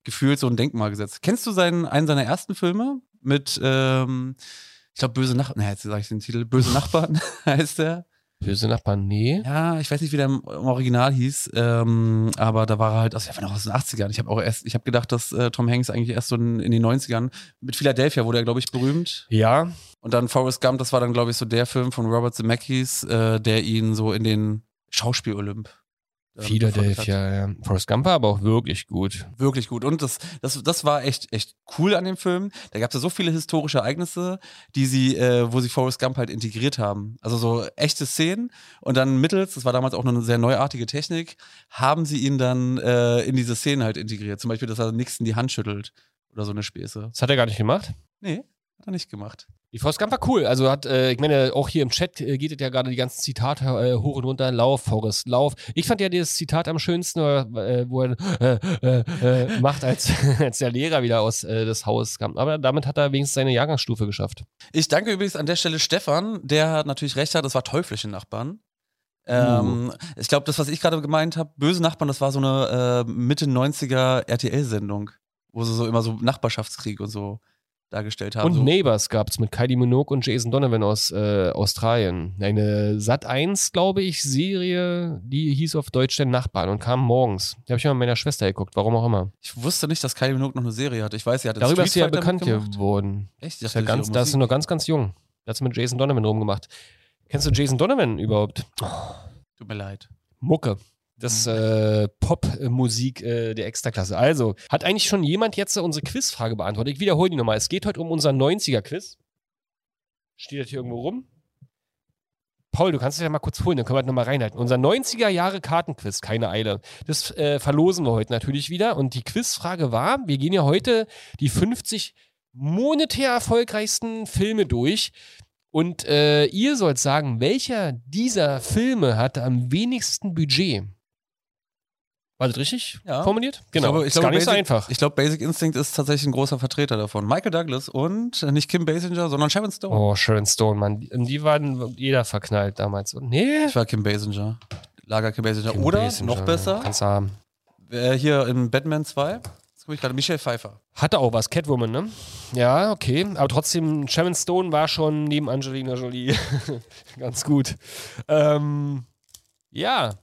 gefühlt so ein Denkmal gesetzt. Kennst du seinen, einen seiner ersten Filme mit, ähm, ich glaube, Böse Nachbarn, ne, jetzt sage ich den Titel, Böse Nachbarn [laughs] heißt der.
Böse Nachbarn, nee.
Ja, ich weiß nicht, wie der im, im Original hieß, ähm, aber da war er halt, also er war noch aus den 80ern. Ich habe auch erst, ich habe gedacht, dass äh, Tom Hanks eigentlich erst so in, in den 90ern mit Philadelphia wurde er, glaube ich, berühmt.
Ja,
Und dann Forrest Gump, das war dann, glaube ich, so der Film von Robert Zemeckis, äh, der ihn so in den Schauspiel-Olymp. Ähm,
Philadelphia, ja. Forrest Gump war aber auch wirklich gut.
Wirklich gut. Und das, das, das war echt, echt cool an dem Film. Da gab es ja so viele historische Ereignisse, die sie, äh, wo sie Forrest Gump halt integriert haben. Also so echte Szenen. Und dann mittels, das war damals auch noch eine sehr neuartige Technik, haben sie ihn dann äh, in diese Szenen halt integriert. Zum Beispiel, dass er Nixon die Hand schüttelt. Oder so eine Späße.
Das hat er gar nicht gemacht.
Nee, hat er nicht gemacht.
Die Gump war cool. Also hat, äh, ich meine, auch hier im Chat äh, geht es ja gerade die ganzen Zitate äh, hoch und runter. Lauf, Forrest, lauf. Ich fand ja dieses Zitat am schönsten, äh, wo er äh, äh, macht, als, [laughs] als der Lehrer wieder aus des Hauses kam. Aber damit hat er wenigstens seine Jahrgangsstufe geschafft.
Ich danke übrigens an der Stelle Stefan, der hat natürlich recht hat, das war teuflische Nachbarn. Ähm, Ich glaube, das, was ich gerade gemeint habe, Böse Nachbarn, das war so eine Mitte 90er RTL-Sendung, wo sie so immer so Nachbarschaftskrieg und so dargestellt haben.
Und
so.
Neighbors gab es mit Kylie Minogue und Jason Donovan aus äh, Australien. Eine Sat 1, glaube ich, Serie, die hieß auf Deutsch der Nachbarn und kam morgens. Die habe ich mal mit meiner Schwester geguckt, warum auch immer.
Ich wusste nicht, dass Kylie Minogue noch eine Serie hatte. Ich weiß, sie hat
Darüber ist sie ja bekannt geworden.
Echt? Ich
Das ist, ja
dachte,
ganz, da ist sie noch ganz, ganz jung. Da hat sie mit Jason Donovan rumgemacht. Kennst du Jason Donovan überhaupt?
Tut mir leid.
Mucke. Das äh, Pop-Musik äh, der Extraklasse. Also, hat eigentlich schon jemand jetzt unsere Quizfrage beantwortet? Ich wiederhole die nochmal. Es geht heute um unser 90er-Quiz. Steht das hier irgendwo rum? Paul, du kannst es ja mal kurz holen, dann können wir das nochmal reinhalten. Unser 90er-Jahre-Kartenquiz, keine Eile. Das äh, verlosen wir heute natürlich wieder. Und die Quizfrage war, wir gehen ja heute die 50 monetär erfolgreichsten Filme durch. Und äh, ihr sollt sagen, welcher dieser Filme hatte am wenigsten Budget? War das richtig
Ja.
formuliert? Genau.
glaube- ich
ist
glaube,
gar nicht so
Basic-
einfach.
Ich glaube, Basic Instinct ist tatsächlich ein großer Vertreter davon. Michael Douglas und äh, nicht Kim Basinger, sondern Sharon Stone.
oh, Sharon Stone, Mann. Die, in die waren jeder verknallt damals. Und nee.
Ich war Kim Basinger. Lager Kim Basinger.
Kim
Oder,
Basinger,
noch besser,
Kannst du haben.
äh, hier in Batman 2, jetzt gucke ich gerade, Michelle Pfeiffer.
Hatte auch was, Catwoman, ne? Ja, okay. Aber trotzdem, Sharon Stone war schon neben Angelina Jolie [laughs] ganz gut. Ähm, ja.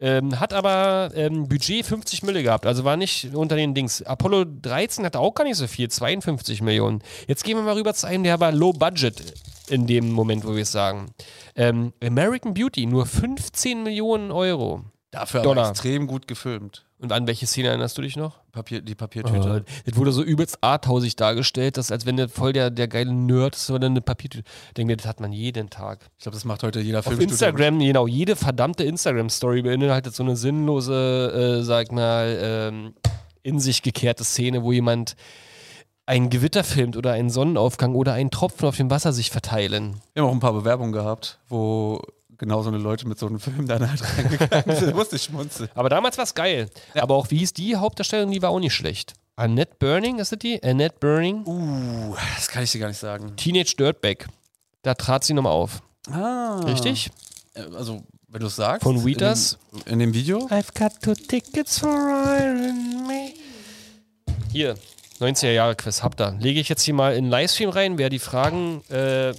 Ähm, hat aber ähm, Budget 50 Mille gehabt, also war nicht unter den Dings. Apollo 13 hatte auch gar nicht so viel, 52 Millionen. Jetzt gehen wir mal rüber zu einem, der war low budget in dem Moment, wo wir es sagen. Ähm, American Beauty, nur 15 Millionen Euro.
Dafür
Dollar.
aber extrem gut gefilmt.
Und an welche Szene erinnerst du dich noch?
Papier, die
Oh,
Papiertüte.
das wurde so übelst arthausig dargestellt, dass als wenn der voll der, der geile Nerd ist, oder eine Papiertüte. Ich denke mir, das hat man jeden Tag.
Ich glaube, das macht heute jeder
Auf
Filmstudio.
Instagram, genau, jede verdammte Instagram-Story beinhaltet so eine sinnlose, äh, sag mal, ähm, in sich gekehrte Szene, wo jemand ein Gewitter filmt oder einen Sonnenaufgang oder einen Tropfen auf dem Wasser sich verteilen.
Wir haben auch ein paar Bewerbungen gehabt, wo genau so eine Leute mit so einem Film dann halt reingegangen sind. [laughs] Musste ich schmunzeln.
Aber damals war es geil. Aber auch, wie hieß die Hauptdarstellerin, die war auch nicht schlecht. Annette Burning, ist das die? Annette Burning?
Uh, das kann ich dir gar nicht sagen.
Teenage Dirtbag. Da trat sie nochmal auf.
Ah.
Richtig?
Äh, Also, wenn du es sagst.
Von Wheatus?
In dem, in dem Video.
I've got two tickets for Iron Man. Hier, 90er Jahre Quiz, habt ihr. Lege ich jetzt hier mal in den Livestream rein. Wer die Fragen äh,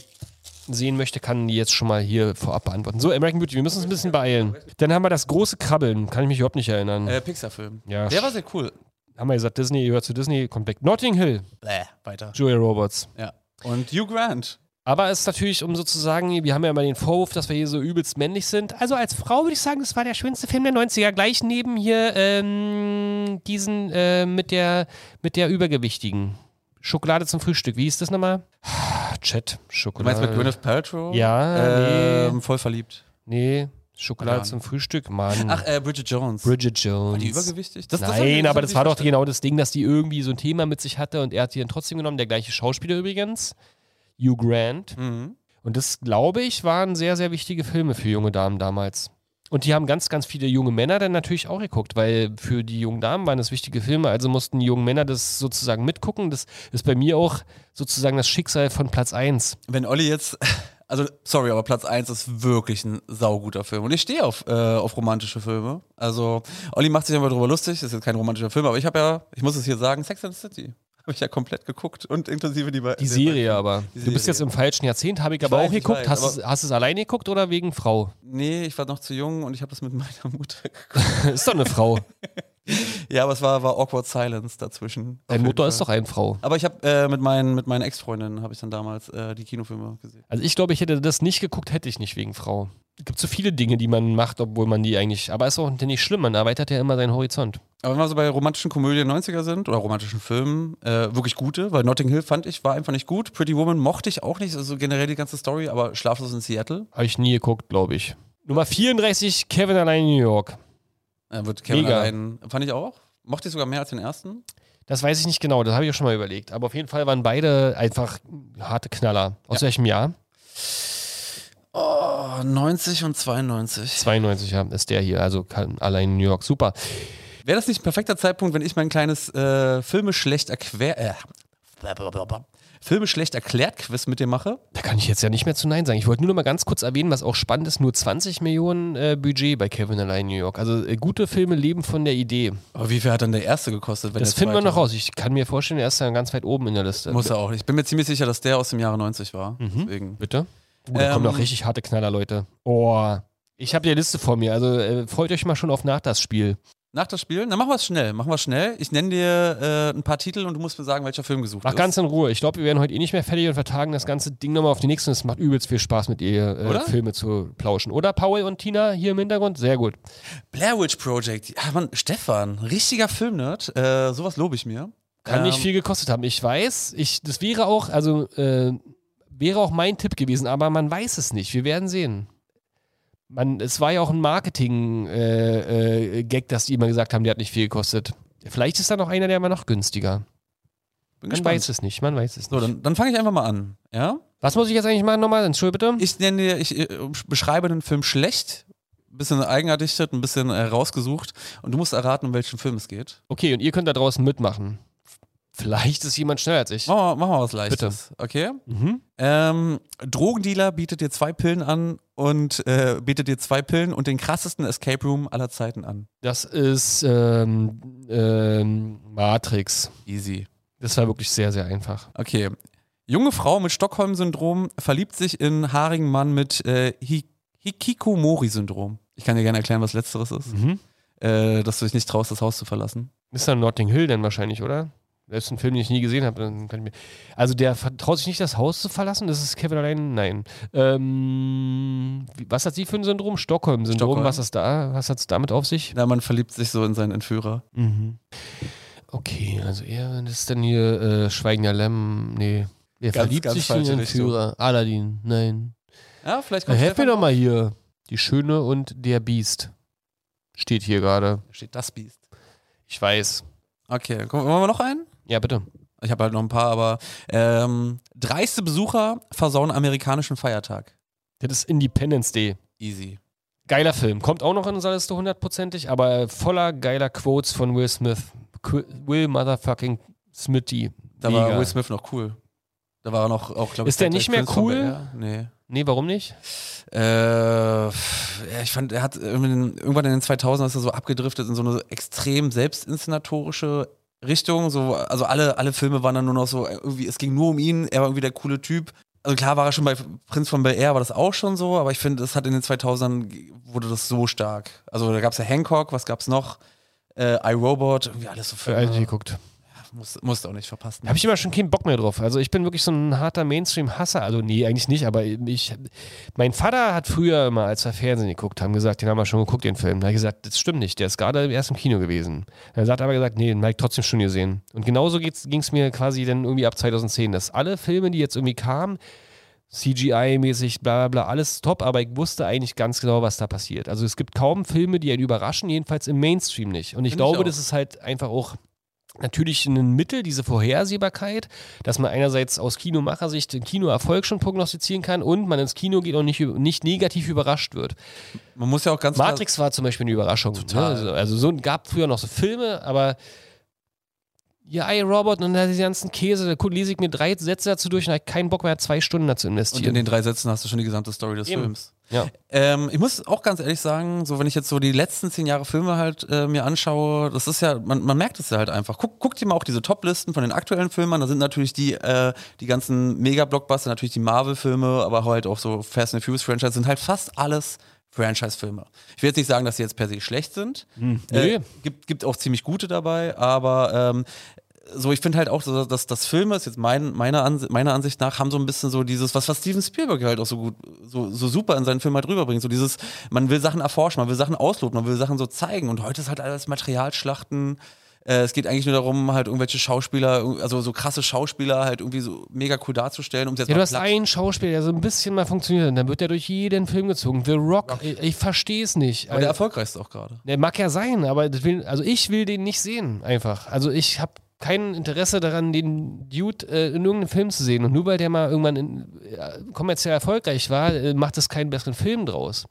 sehen möchte, kann die jetzt schon mal hier vorab beantworten. So, American Beauty, wir müssen uns ein bisschen beeilen. Dann haben wir das große Krabbeln, kann ich mich überhaupt nicht erinnern.
Äh, Pixar-Film.
Ja,
Der war sehr cool.
haben wir gesagt, Disney gehört zu Disney, komplett. Notting Hill,
Bäh, weiter.
Julia Roberts.
Ja. Und Hugh Grant.
Aber es ist natürlich, um sozusagen, wir haben ja immer den Vorwurf, dass wir hier so übelst männlich sind. Also als Frau würde ich sagen, das war der schönste Film der 90er. Gleich neben hier ähm, diesen äh, mit, der, mit der Übergewichtigen. Schokolade zum Frühstück. Wie hieß das nochmal? Chat.
Du
Schokolade.
meinst mit Gwyneth Paltrow?
Ja,
ähm, Voll verliebt.
Nee, Schokolade zum Frühstück, Mann.
Ach, äh, Bridget Jones.
Bridget Jones.
War die übergewichtig? Das, das
Nein,
ich-
aber das war doch
verstanden.
genau das Ding, dass die irgendwie so ein Thema mit sich hatte und er hat sie dann trotzdem genommen. Der gleiche Schauspieler übrigens. Hugh Grant.
Mhm.
Und das, glaube ich, waren sehr, sehr wichtige Filme für junge Damen damals. Und die haben ganz, ganz viele junge Männer dann natürlich auch geguckt, weil für die jungen Damen waren das wichtige Filme, also mussten die jungen Männer das sozusagen mitgucken. Das ist bei mir auch sozusagen das Schicksal von Platz 1.
Wenn Olli jetzt, [laughs] also sorry, aber Platz 1 ist wirklich ein sauguter Film. Und ich stehe auf, äh, auf romantische Filme. Also Olli macht sich immer drüber lustig, ist jetzt kein romantischer Film, aber ich habe ja, ich muss es hier sagen, Sex and the City. Habe ich ja komplett geguckt und inklusive die
Die Serie aber.
Die
Du bist
Serie.
jetzt im falschen Jahrzehnt, habe ich
Ich
aber
weiß,
auch
ich
geguckt.
weiß,
hast,
aber-
du es- hast du es alleine geguckt oder wegen Frau?
Nee, ich war noch zu jung und ich habe das mit meiner [laughs] Mutter geguckt. [laughs]
ist doch eine Frau.
Ja, aber es war, war awkward silence dazwischen.
Deine Mutter ist doch eine Frau.
Aber ich habe äh, mit, meinen, mit meinen Ex-Freundinnen habe ich dann damals äh, die Kinofilme gesehen.
Also ich glaube, ich hätte das nicht geguckt, hätte ich nicht wegen Frau. Es gibt so viele Dinge, die man macht, obwohl man die eigentlich. Aber ist auch nicht schlimm, man erweitert ja immer seinen Horizont.
Aber wenn wir so bei romantischen Komödien 90er sind oder romantischen Filmen, äh, wirklich gute, weil Notting Hill fand ich, war einfach nicht gut. Pretty Woman mochte ich auch nicht, also generell die ganze Story, aber Schlaflos in Seattle
Habe ich nie geguckt, glaube ich. Nummer 34, Kevin allein in New York.
äh, wird Kevin
Mega.
allein, fand ich auch. Mochte ich sogar mehr als den ersten.
Das weiß ich nicht genau, das habe ich auch schon mal überlegt. Aber auf jeden Fall waren beide einfach harte Knaller. Aus
Ja.
welchem Jahr?
Oh, 90 und 92.
92 ja, ist der hier, also kann- allein in New York. Super.
Wäre das nicht ein perfekter Zeitpunkt, wenn ich mein kleines äh, Filme schlecht erquer... Äh, Filme schlecht erklärt Quiz mit dir mache.
Da kann ich jetzt ja nicht mehr zu Nein sagen. Ich wollte nur noch mal ganz kurz erwähnen, was auch spannend ist: nur 20 Millionen äh, Budget bei Kevin allein New York. Also äh, gute Filme leben von der Idee.
Aber wie viel hat dann der erste gekostet? Wenn
Das
der
finden wir noch raus. Ich kann mir vorstellen, er ist dann ganz weit oben in der Liste.
Muss er auch. Ich bin mir ziemlich sicher, dass der aus dem Jahre 90 war. Deswegen.
Bitte? Oh, da kommen
Ähm,
noch richtig harte Knaller, Leute. Oh. Ich habe die Liste vor mir, also äh, freut euch mal schon auf nach das Spiel.
Nach das Spiel? Dann machen wir es schnell. Machen wir schnell. Ich nenne dir äh, ein paar Titel und du musst mir sagen, welcher Film gesucht
Mach
ist.
ganz in Ruhe. Ich glaube, wir werden heute eh nicht mehr fertig und vertagen das ganze Ding nochmal auf die nächste. Es macht übelst viel Spaß mit ihr, äh? Filme zu plauschen. Oder Paul und Tina hier im Hintergrund? Sehr gut.
Blair Witch Project. Ja, Mann, Stefan, richtiger Filmnerd. Äh, sowas lobe ich mir.
Kann nicht
Ähm,
viel gekostet haben. Ich weiß, ich, das wäre auch, also äh, wäre auch mein Tipp gewesen, aber man weiß es nicht. Wir werden sehen. Man, es war ja auch ein Marketing-Gag, äh, äh, dass die immer gesagt haben, der hat nicht viel gekostet. Vielleicht ist da noch einer, der mal noch günstiger.
Bin
Man
gespannt.
weiß es nicht, man weiß es
So,
nicht.
dann, dann fange ich einfach mal an. Ja?
Was muss ich jetzt eigentlich machen nochmal? Entschuldigung bitte.
Ich nenne dir, ich äh, beschreibe den Film schlecht, ein bisschen eigenerdichtet, ein bisschen äh, rausgesucht und du musst erraten, um welchen Film es geht.
Okay, und ihr könnt da draußen mitmachen. Vielleicht ist jemand schneller als ich.
Machen wir, machen wir was Leichtes. Okay?
Mhm.
Ähm, Drogendealer bietet dir zwei Pillen an und äh, bietet dir zwei Pillen und den krassesten Escape Room aller Zeiten an.
Das ist ähm, ähm, Matrix.
Easy.
Das war wirklich sehr, sehr einfach.
Okay. Junge Frau mit Stockholm-Syndrom verliebt sich in haarigen Mann mit äh, Hi Hikikomori-Syndrom. Ich kann dir gerne erklären, was letzteres ist.
Mhm.
Äh, dass du dich nicht traust, das Haus zu verlassen.
Ist dann Notting Hill dann wahrscheinlich, oder? Das ist ein Film, den ich nie gesehen habe. Dann kann ich mir also der traut sich nicht, das Haus zu verlassen? Das ist Kevin allein? Nein. Ähm, was hat sie für ein Syndrom? Stockholm-Syndrom.
Stockholm.
Was ist da? Was hat es damit auf sich?
Ja, man verliebt sich so in seinen Entführer.
Mhm. Okay, also er das ist dann hier äh, Schweigender Lämmen. Nee. Er
Ganz,
verliebt
ganz
sich in den
Richtung.
Führer. Aladdin. Nein.
Ja, vielleicht
Na,
kommt
helft mir
Stefan
doch mal hier. Die Schöne und der Biest. Steht hier gerade.
Steht das Biest.
Ich weiß.
Okay, komm, wollen wir noch einen?
Ja, bitte.
Ich habe halt noch ein paar, aber ähm, dreiste Besucher versauen amerikanischen Feiertag.
Das ist Independence Day.
Easy.
Geiler Film. Kommt auch noch in unserer Liste hundertprozentig, aber voller geiler Quotes von Will Smith. Will Motherfucking Smithy.
Da
Mega.
war Will Smith noch cool. Da war er noch auch, glaube ich.
Ist der nicht mehr cool?
Nee.
Nee, warum nicht?
Äh, ich fand, er hat irgendwann in den 2000 ist er so abgedriftet in so eine extrem selbstinszenatorische Richtung. So, also alle, alle Filme waren dann nur noch so, irgendwie, es ging nur um ihn, er war irgendwie der coole Typ. Also klar war er schon bei Prinz von Bel Air, war das auch schon so, aber ich finde, das hat in den 2000ern ge- wurde das so stark. Also da gab es ja Hancock, was gab's noch? Äh, iRobot, irgendwie alles so
Äh,
Filme.
nicht geguckt.
Muss, musst auch nicht verpassen.
Da habe ich immer schon keinen Bock mehr drauf. Also ich bin wirklich so ein harter Mainstream-Hasser. Also nee, eigentlich nicht, aber ich. Mein Vater hat früher immer, als wir Fernsehen geguckt haben, gesagt, den haben wir schon geguckt, den Film. Da ich gesagt, das stimmt nicht, der ist gerade erst im Kino gewesen. Er hat aber gesagt, nee, den habe ich trotzdem schon gesehen. Und genauso ging es mir quasi dann irgendwie ab 2010, dass alle Filme, die jetzt irgendwie kamen, CGI-mäßig, bla bla bla, alles top, aber ich wusste eigentlich ganz genau, was da passiert. Also es gibt kaum Filme, die einen überraschen, jedenfalls im Mainstream nicht. Und ich
Find ich
glaube,
auch.
das ist halt einfach auch natürlich ein Mittel, diese Vorhersehbarkeit, dass man einerseits aus Kinomachersicht den Kinoerfolg schon prognostizieren kann und man ins Kino geht und nicht, nicht negativ überrascht wird.
Man muss ja auch ganz
Matrix war zum Beispiel eine Überraschung.
Total.
Ne? Also, so gab früher noch so Filme, aber ja, iRobot und dann diese ganzen Käse, da lese ich mir drei Sätze dazu durch und habe keinen Bock mehr, zwei Stunden dazu
Und in
investieren.
den drei Sätzen hast du schon die gesamte Story des
Eben.
Films.
Ja.
Ähm, ich muss auch ganz ehrlich sagen, so wenn ich jetzt so die letzten zehn Jahre Filme halt äh, mir anschaue, das ist ja, man, man merkt es ja halt einfach. Guck, guck dir mal auch diese Top-Listen von den aktuellen Filmen an. Da sind natürlich die, äh, die ganzen Mega-Blockbuster, natürlich die Marvel-Filme, aber halt auch so Fast and Furious Franchise sind halt fast alles Franchise-Filme. Ich will jetzt nicht sagen, dass sie jetzt per se schlecht sind.
Nee.
Äh, gibt, gibt auch ziemlich gute dabei, aber ähm, so, ich finde halt auch, dass das Filme, ist jetzt mein, meiner, Ansicht, meiner Ansicht nach, haben so ein bisschen so dieses, was, was Steven Spielberg halt auch so gut, so, so super in seinen Filmen halt rüberbringt. So dieses, man will Sachen erforschen, man will Sachen ausloten, man will Sachen so zeigen. Und heute ist halt alles Materialschlachten. Äh, es geht eigentlich nur darum, halt irgendwelche Schauspieler, also so krasse Schauspieler halt irgendwie so mega cool darzustellen. Um jetzt
Ja, du hast einen Schauspieler, der so ein bisschen mal funktioniert und dann wird er durch jeden Film gezogen. The Rock, ich, ich verstehe es nicht.
aber der
Also-
erfolgreichste auch gerade.
Der mag ja sein, aber will, also ich will den nicht sehen, einfach. Also ich habe kein Interesse daran, den Dude äh, in irgendeinem Film zu sehen. Und nur weil der mal irgendwann in, äh, kommerziell erfolgreich war, äh, macht es keinen besseren Film draus.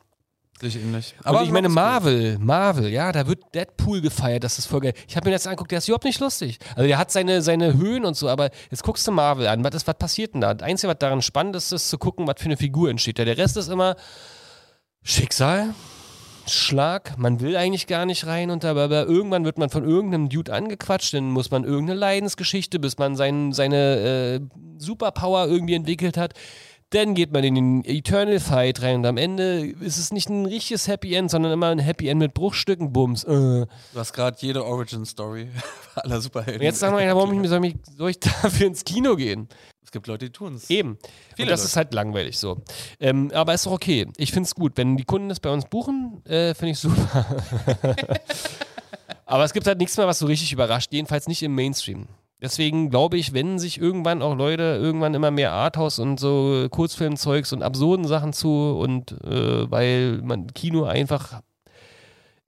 Sehe ich ähnlich.
Aber ich meine. Marvel, Marvel, ja, da wird Deadpool gefeiert, das ist voll geil. Ich habe mir das angeguckt, der ist überhaupt nicht lustig. Also der hat seine, seine Höhen und so, aber jetzt guckst du Marvel an, was, ist, was passiert denn da? Das Einzige, was daran spannend ist, ist zu gucken, was für eine Figur entsteht. da. Der Rest ist immer Schicksal, Schlag, man will eigentlich gar nicht rein und da, aber irgendwann wird man von irgendeinem Dude angequatscht, dann muss man irgendeine Leidensgeschichte, bis man sein, seine äh, Superpower irgendwie entwickelt hat. Dann geht man in den Eternal Fight rein und am Ende ist es nicht ein richtiges Happy End, sondern immer ein Happy End mit Bruchstücken, Bums. Äh. Und
Du hast gerade jede Origin-Story [laughs] aller Superhelden.
jetzt sag mal, warum [laughs] ich, soll, ich, soll ich [laughs] dafür ins Kino gehen?
Gibt Leute, die tun es.
Eben.
Viele
und das
Leute.
ist halt langweilig so. Ähm, aber ist doch okay. Ich finde es gut. Wenn die Kunden das bei uns buchen, äh, finde ich super. [laughs] aber es gibt halt nichts mehr, was so richtig überrascht. Jedenfalls nicht im Mainstream. Deswegen glaube ich, wenn sich irgendwann auch Leute irgendwann immer mehr Arthouse und so Kurzfilmzeugs und absurden Sachen zu und äh, weil man Kino einfach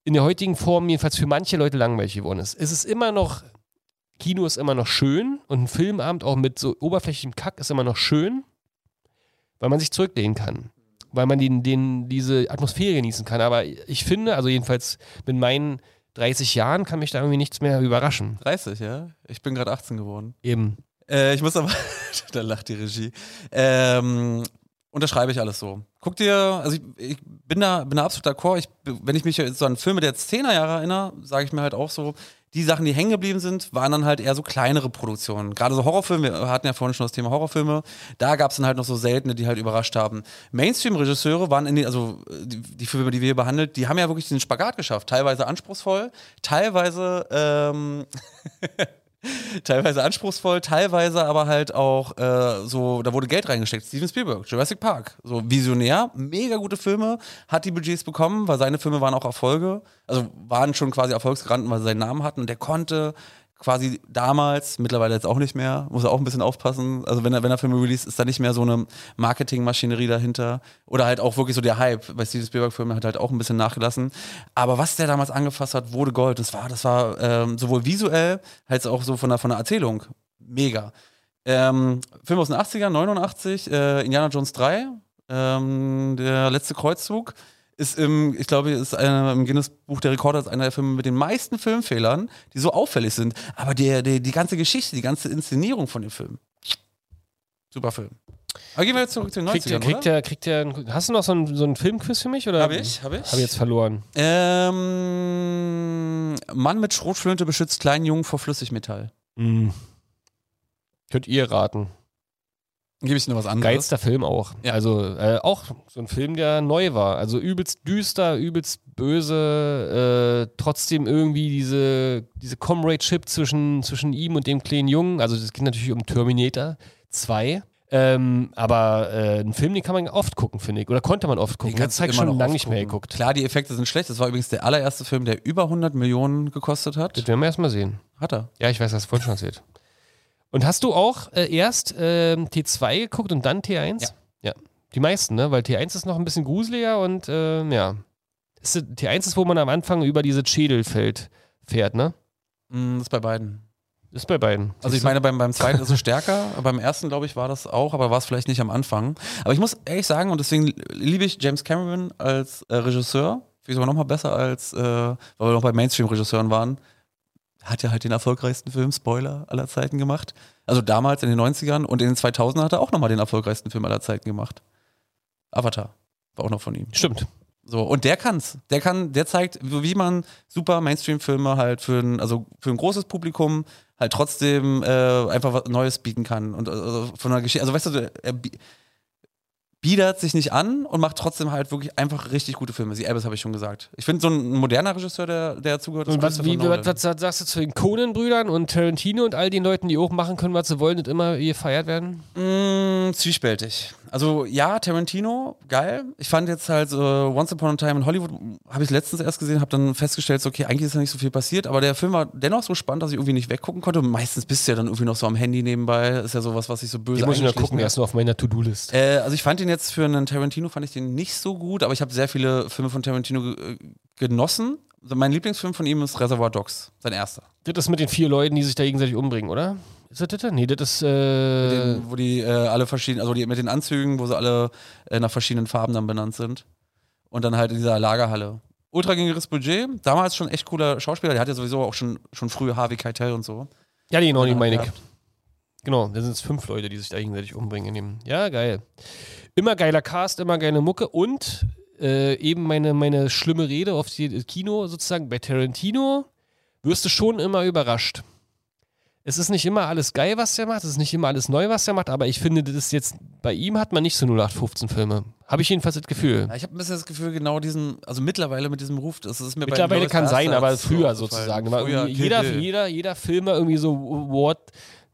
in der heutigen Form jedenfalls für manche Leute langweilig geworden ist. Es ist immer noch Kino ist immer noch schön und ein Filmabend auch mit so oberflächlichem Kack ist immer noch schön, weil man sich zurücklehnen kann. Weil man den, den, diese Atmosphäre genießen kann. Aber ich finde, also jedenfalls mit meinen 30 Jahren kann mich da irgendwie nichts mehr überraschen.
30, ja? Ich bin gerade 18 geworden.
Eben.
Äh, ich muss aber, [laughs] da lacht die Regie. Ähm, unterschreibe ich alles so. Guck dir, also ich, ich bin da, bin da absolut d'accord. Ich, wenn ich mich so an Filme der 10er Jahre erinnere, sage ich mir halt auch so, die Sachen, die hängen geblieben sind, waren dann halt eher so kleinere Produktionen. Gerade so Horrorfilme, wir hatten ja vorhin schon das Thema Horrorfilme, da gab es dann halt noch so seltene, die halt überrascht haben. Mainstream-Regisseure waren in den, also die, die Filme, die wir hier behandelt, die haben ja wirklich den Spagat geschafft. Teilweise anspruchsvoll, teilweise ähm, [laughs] teilweise anspruchsvoll, teilweise aber halt auch äh, so, da wurde Geld reingesteckt. Steven Spielberg, Jurassic Park, so visionär, mega gute Filme, hat die Budgets bekommen, weil seine Filme waren auch Erfolge, also waren schon quasi Erfolgsgaranten, weil sie seinen Namen hatten und der konnte quasi damals, mittlerweile jetzt auch nicht mehr, muss er auch ein bisschen aufpassen. Also wenn er, wenn er Filme release, ist da nicht mehr so eine Marketingmaschinerie dahinter. Oder halt auch wirklich so der Hype. Bei Steven Spielberg-Filmen hat halt auch ein bisschen nachgelassen. Aber was der damals angefasst hat, wurde Gold. Das war, das war ähm, sowohl visuell als auch so von der, von der Erzählung mega. Ähm, Film aus den 80ern, 89, äh, Indiana Jones 3, ähm, der letzte Kreuzzug ist im, ich glaube, ist einer, im Guinness-Buch der Rekorde als einer der Filme mit den meisten Filmfehlern, die so auffällig sind. Aber der, der, die ganze Geschichte, die ganze Inszenierung von dem Film. Super Film. Aber gehen wir jetzt zurück zu den 90ern,
Kriegt der, kriegt der, kriegt der, hast du noch so einen, so einen Filmquiz für mich? Oder
Hab ich, hab ich.
Hab ich jetzt verloren.
Ähm, Mann mit Schrotflinte beschützt kleinen Jungen vor Flüssigmetall.
Hm. Könnt ihr raten.
Gebe ich dir noch was anderes?
Geilster Film auch.
Ja.
Also äh, auch so ein Film, der neu war. Also übelst düster, übelst böse, äh, trotzdem irgendwie diese, diese Comradeship zwischen, zwischen ihm und dem kleinen Jungen. Also das geht natürlich um Terminator 2. Ähm, aber äh, ein Film, den kann man oft gucken, finde ich. Oder konnte man oft gucken.
Den du immer
schon lange nicht mehr geguckt.
Klar, die Effekte sind schlecht. Das war übrigens der allererste Film, der über 100 Millionen gekostet hat.
Das werden wir erstmal sehen.
Hat er.
Ja, ich weiß, du vorhin schon erzählt. Und hast du auch äh, erst ähm, T2 geguckt und dann T1?
Ja.
Ja. Die meisten, ne? Weil T1 ist noch ein bisschen gruseliger und ähm, ja. Ist, T1 ist, wo man am Anfang über diese Schädelfeld fährt, ne?
Mm, Das ist bei beiden.
Ist bei beiden.
Also ich meine, beim, beim [laughs] zweiten ist es stärker, beim ersten, glaube ich, war das auch, aber war es vielleicht nicht am Anfang. Aber ich muss ehrlich sagen, und deswegen liebe ich James Cameron als äh, Regisseur, finde ich sogar noch mal besser als, äh, weil wir noch bei Mainstream-Regisseuren waren, hat er halt den erfolgreichsten Film, Spoiler, aller Zeiten gemacht. Also damals in den 90ern und in den 2000ern hat er auch noch mal den erfolgreichsten Film aller Zeiten gemacht. Avatar. War auch noch von ihm.
Stimmt.
So, und der kann's. Der kann, der zeigt, wie man super Mainstream-Filme halt für ein, also für ein großes Publikum halt trotzdem äh, einfach was Neues bieten kann. Und also von der Geschichte, also weißt du, er biedert sich nicht an und macht trotzdem halt wirklich einfach richtig gute Filme. Sie Elvis habe ich schon gesagt. Ich finde so ein moderner Regisseur, der, der dazugehört, ist
Und was, wie, was sagst du zu den Conan-Brüdern und Tarantino und all den Leuten, die auch machen können, was sie wollen und immer gefeiert werden?
Mm, zwiespältig. Also ja, Tarantino, geil. Ich fand jetzt halt äh, Once Upon a Time in Hollywood, habe ich letztens erst gesehen, habe dann festgestellt, so, okay, eigentlich ist ja nicht so viel passiert, aber der Film war dennoch so spannend, dass ich irgendwie nicht weggucken konnte. Meistens bist du ja dann irgendwie noch so am Handy nebenbei. Ist ja sowas, was ich so böse
Die muss ich noch gucken, erst nur auf meiner To-Do-List.
Äh, also ich fand ihn jetzt für einen Tarantino, fand ich den nicht so gut, aber ich habe sehr viele Filme von Tarantino äh, genossen. Also mein Lieblingsfilm von ihm ist Reservoir Dogs, sein erster.
Das ist mit den vier Leuten, die sich da gegenseitig umbringen, oder? Ist das das? Nee, das ist. Äh,
Den, wo die äh, alle verschiedenen, also die mit den Anzügen, wo sie alle äh, nach verschiedenen Farben dann benannt sind. Und dann halt in dieser Lagerhalle. Ultra geringeres Budget, damals schon echt cooler Schauspieler, der hat ja sowieso auch schon, schon früh Harvey Keitel und so.
Ja, genau, die
Ja,
meine ich. Genau, da sind es fünf Leute, die sich da gegenseitig umbringen. In dem. Ja, geil. Immer geiler Cast, immer geile Mucke und äh, eben meine, meine schlimme Rede auf die das Kino sozusagen. Bei Tarantino wirst du schon immer überrascht. Es ist nicht immer alles geil, was der macht, es ist nicht immer alles neu, was der macht, aber ich finde, das ist jetzt, bei ihm hat man nicht so 0815 Filme. Habe ich jedenfalls das Gefühl.
Ja, ich habe ein bisschen das Gefühl, genau diesen, also mittlerweile mit diesem Ruf, das ist mir bei
Mittlerweile
Lois
kann sein, aber früher sozusagen.
Früher, Kill
jeder, jeder, jeder Filmer irgendwie so, what?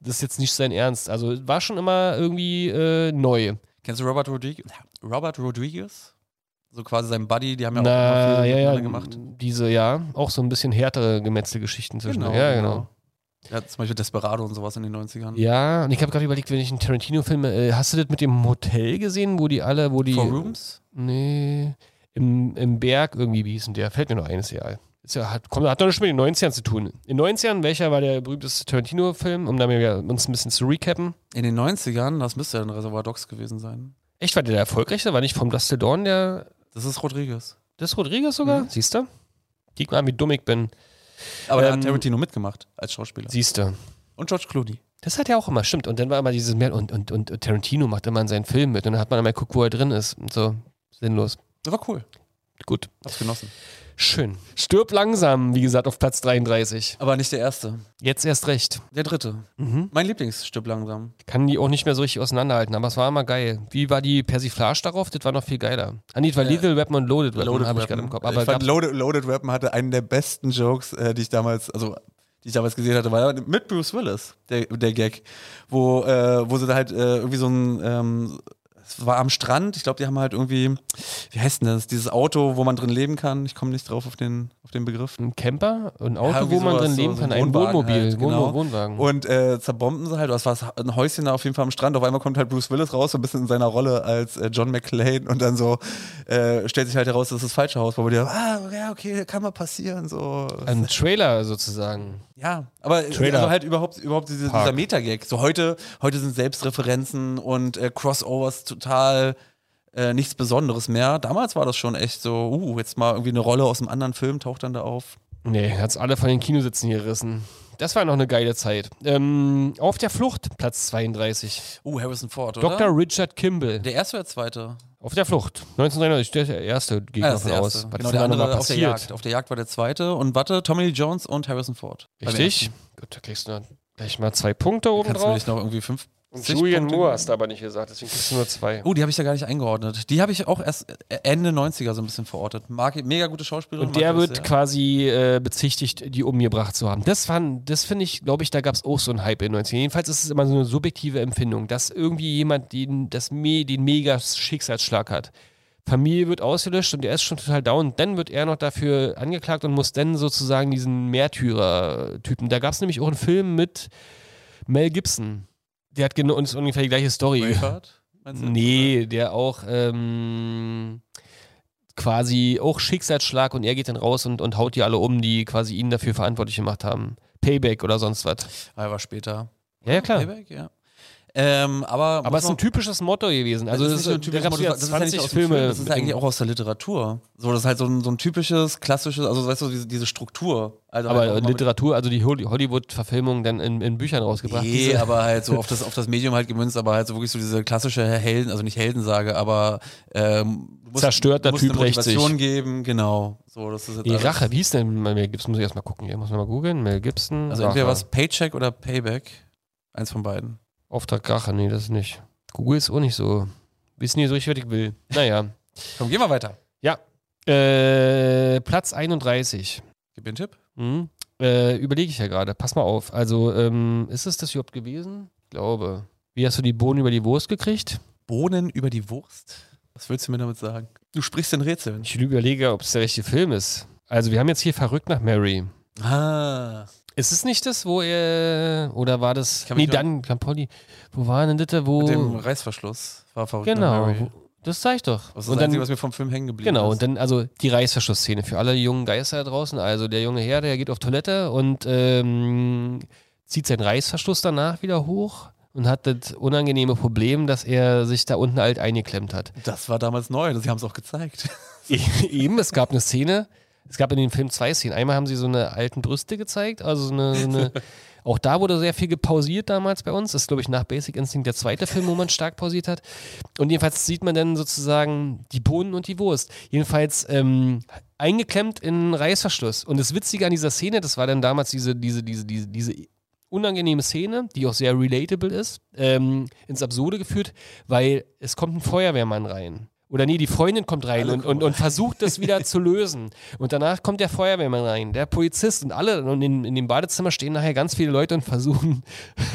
Das ist jetzt nicht sein Ernst. Also war schon immer irgendwie äh, neu.
Kennst du Robert Rodriguez? Robert Rodriguez? So quasi sein Buddy, die haben ja auch
Na,
immer viel
ja, ja,
gemacht.
diese, ja, auch so ein bisschen härtere Gemetzelgeschichten zwischen. ja, genau.
Ja, zum Beispiel Desperado und sowas in den 90ern.
Ja, und ich habe gerade überlegt, wenn ich einen Tarantino-Film, äh, hast du das mit dem Hotel gesehen, wo die alle, wo die.
Four Rooms?
Nee, im, im Berg irgendwie, wie hieß denn der? Fällt mir noch eines, ja. Ist ja hat, kommt, hat doch nicht mit den 90ern zu tun. In den 90ern, welcher war der berühmteste Tarantino-Film, um da uns ein bisschen zu recappen?
In den 90ern, das müsste ja ein Reservoir Dogs gewesen sein.
Echt, war der der erfolgreichste? War nicht vom Dusty Dawn der.
Das ist Rodriguez.
Das ist Rodriguez sogar?
Mhm.
Siehst du? Guck mal, wie dumm ich bin.
Aber da
Ähm,
hat Tarantino mitgemacht als Schauspieler.
Siehst du.
Und George Clooney.
Das hat ja auch immer, stimmt. Und dann war immer dieses mehr und, und, und Tarantino macht immer in seinen Film mit und dann hat man immer geguckt, wo er drin ist. Und so, sinnlos.
Das war cool.
Gut.
Hab's genossen.
Schön. Stirb langsam, wie gesagt, auf Platz 33.
Aber nicht der erste.
Jetzt erst recht.
Der dritte.
Mhm.
Mein Lieblingsstück langsam.
Kann die auch nicht mehr so richtig auseinanderhalten, aber es war immer geil. Wie war die Persiflage darauf? Das war noch viel geiler. Ah, nee, das war
Ja.
Lethal Weapon und Loaded Weapon,
Loaded
habe ich gerade im Kopf.
ich
Aber
fand
gab's-
Loaded, Loaded Weapon hatte einen der besten Jokes, äh, die ich damals, also die ich damals gesehen hatte, war mit Bruce Willis, der, der Gag, wo, äh, wo sie da halt äh, irgendwie so ein, ähm, es war am Strand, ich glaube, die haben halt irgendwie, wie heißt denn das, dieses Auto, wo man drin leben kann, ich komme nicht drauf auf den, auf den Begriff.
ein Camper, ein Auto,
irgendwie
wo man drin
so-
leben
so
kann,
ein
ein
Wohnwagen
Wohnmobil,
halt, genau.
Wohnwagen.
Und äh, zerbomben sie halt, das war ein Häuschen da auf jeden Fall am Strand. Auf einmal kommt halt Bruce Willis raus, so ein bisschen in seiner Rolle als äh, John McClane und dann so äh, stellt sich halt heraus, das ist das falsche Haus, wo wir dir, ah, ja, okay, kann mal passieren, so.
ein Trailer sozusagen.
Ja, aber
Trailer.
also halt überhaupt, überhaupt diese, dieser Metagag. So heute, heute sind Selbstreferenzen und äh, Crossovers total äh, nichts Besonderes mehr. Damals war das schon echt so, uh, jetzt mal irgendwie eine Rolle aus einem anderen Film taucht dann da auf.
Nee, hat's alle von den Kinositzen gerissen. Das war noch eine geile Zeit. Ähm, auf der Flucht, Platz 32.
Uh, Harrison Ford, oder?
Dr. Richard Kimball.
Der erste oder zweite?
Auf der Flucht. 1993, der ist der erste,
das ist
davon aus.
erste.
Was
Genau, der andere auf der? Jagd. Auf der Jagd war der zweite. Und warte, Tommy Lee Jones und Harrison Ford.
Richtig? Gut, da kriegst du gleich mal zwei Punkte oben
Kannst du
drauf.
nicht noch irgendwie fünf
Und Julian
Punkte
Moore hast du aber nicht gesagt, deswegen kriegst du nur zwei.
Oh, die habe ich ja gar nicht eingeordnet. Die habe ich auch erst Ende 90er so ein bisschen verortet. Mag, mega gute Schauspielerin.
Und der wird
sehr.
quasi äh, bezichtigt, die umgebracht zu haben. Das, fand- das finde ich, glaube ich, da gab es auch so einen Hype in den 90ern. Jedenfalls ist es immer so eine subjektive Empfindung, dass irgendwie jemand den, das Me den mega Schicksalsschlag hat. Familie wird ausgelöscht und er ist schon total down. Dann wird er noch dafür angeklagt und muss dann sozusagen diesen Märtyrer-Typen. Da gab es nämlich auch einen Film mit Mel Gibson. Der hat ist ungefähr die gleiche Story.
Braveheart?
Nee, der auch ähm, quasi auch Schicksalsschlag und er geht dann raus und, und haut die alle um, die quasi ihn dafür verantwortlich gemacht haben. Payback oder sonst was.
Ah, war später.
Ja, ja, klar.
Payback, ja. Ähm, aber
Aber es ist ein typisches Motto gewesen. Also,
das
das
ist nicht ein typisches Motto, das ist ja nicht
20
aus dem
Filme.
Film, das ist ja eigentlich
dem-
auch aus der Literatur. So, das ist halt so ein, so ein typisches, klassisches, also weißt du, diese, diese Struktur. Also halt
aber
mit-
Literatur, also die Holly- Hollywood-Verfilmung dann in, in Büchern rausgebracht.
Nee,
Diese-
aber halt so auf [laughs] das, auf das Medium halt gemünzt, aber halt so wirklich so diese klassische Helden, also nicht Heldensage, aber ähm, musst,
Zerstörter
musst
Typ rächt sich.
Geben, genau. So, das ist jetzt
die Rache, wie hieß denn Mel Gibson? Muss ich erstmal gucken. Hier muss man mal googeln. Mel Gibson.
Also
Rache.
entweder was Paycheck oder Payback. Eins von beiden.
Auftrag Rache, nee, das ist nicht. Google ist auch nicht so. Wissen nie so richtig, was ich will. Naja. [laughs]
Komm, gehen wir weiter.
Ja. Äh, Platz 31.
Gib mir einen Tipp.
Hm. Äh, Überlege ich ja gerade. Pass mal auf. Also, ähm, ist es das überhaupt gewesen? Ich glaube. Wie hast du die Bohnen über die Wurst gekriegt?
Bohnen über die Wurst? Was willst du mir damit sagen? Du sprichst in Rätseln.
Ich überlege, ob es der richtige Film ist. Also, wir haben jetzt hier Verrückt nach Mary.
Ah.
Ist es nicht das, wo er. Oder war das. Nee, dann, Campoli. Wo war denn das? Wo.
Mit dem Reißverschluss. War verrückt. nach
genau. Das sag ich doch.
Das ist
Und
das
dann,
Einzige, was mir vom Film hängen geblieben
Genau,
ist.
und dann also die Reißverschlussszene für alle jungen Geister da draußen. Also der junge Herr, der geht auf Toilette und ähm, zieht seinen Reißverschluss danach wieder hoch und hat das unangenehme Problem, dass er sich da unten halt eingeklemmt hat.
Das war damals neu, sie haben es auch gezeigt. [laughs]
Eben, es gab eine Szene, es gab in dem Film zwei Szenen. Einmal haben sie so eine alten Brüste gezeigt, also so eine, so eine [laughs] auch da wurde sehr viel gepausiert damals bei uns. Das ist, glaube ich, nach Basic Instinct der zweite Film, wo man stark pausiert hat. Und jedenfalls sieht man dann sozusagen die Bohnen und die Wurst. Jedenfalls ähm, eingeklemmt in Reißverschluss. Und das Witzige an dieser Szene, das war dann damals diese, diese, diese, diese, diese unangenehme Szene, die auch sehr relatable ist, ähm, ins Absurde geführt, weil es kommt ein Feuerwehrmann rein. Oder nee, die Freundin kommt rein und, und, und versucht das wieder [laughs] zu lösen. Und danach kommt der Feuerwehrmann rein, der Polizist und alle. Und in, in dem Badezimmer stehen nachher ganz viele Leute und versuchen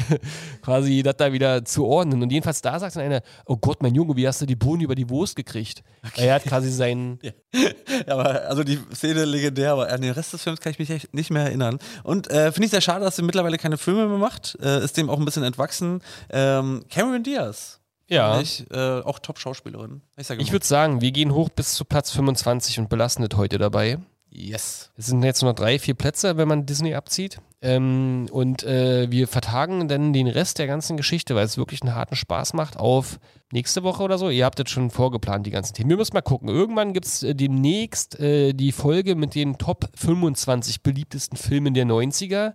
[laughs] quasi das da wieder zu ordnen. Und jedenfalls da sagt dann einer, oh Gott, mein Junge, wie hast du die Bohnen über die Wurst gekriegt? Er hat quasi seinen, [laughs]
Ja, aber also die Szene legendär, aber an den Rest des Films kann ich mich echt nicht mehr erinnern. Und äh, finde ich sehr schade, dass sie mittlerweile keine Filme mehr macht. Äh, ist dem auch ein bisschen entwachsen. Ähm, Cameron Diaz.
Ja.
Ich, äh, auch Top-Schauspielerin. Ich,
Ich würde sagen, wir gehen hoch bis zu Platz 25 und belassen das heute dabei.
Yes.
Es sind jetzt nur noch drei, vier Plätze, wenn man Disney abzieht. Ähm, und äh, wir vertagen dann den Rest der ganzen Geschichte, weil es wirklich einen harten Spaß macht, auf nächste Woche oder so. Ihr habt jetzt schon vorgeplant, die ganzen Themen. Wir müssen mal gucken. Irgendwann gibt es äh, demnächst äh, die Folge mit den Top 25 beliebtesten Filmen der 90er.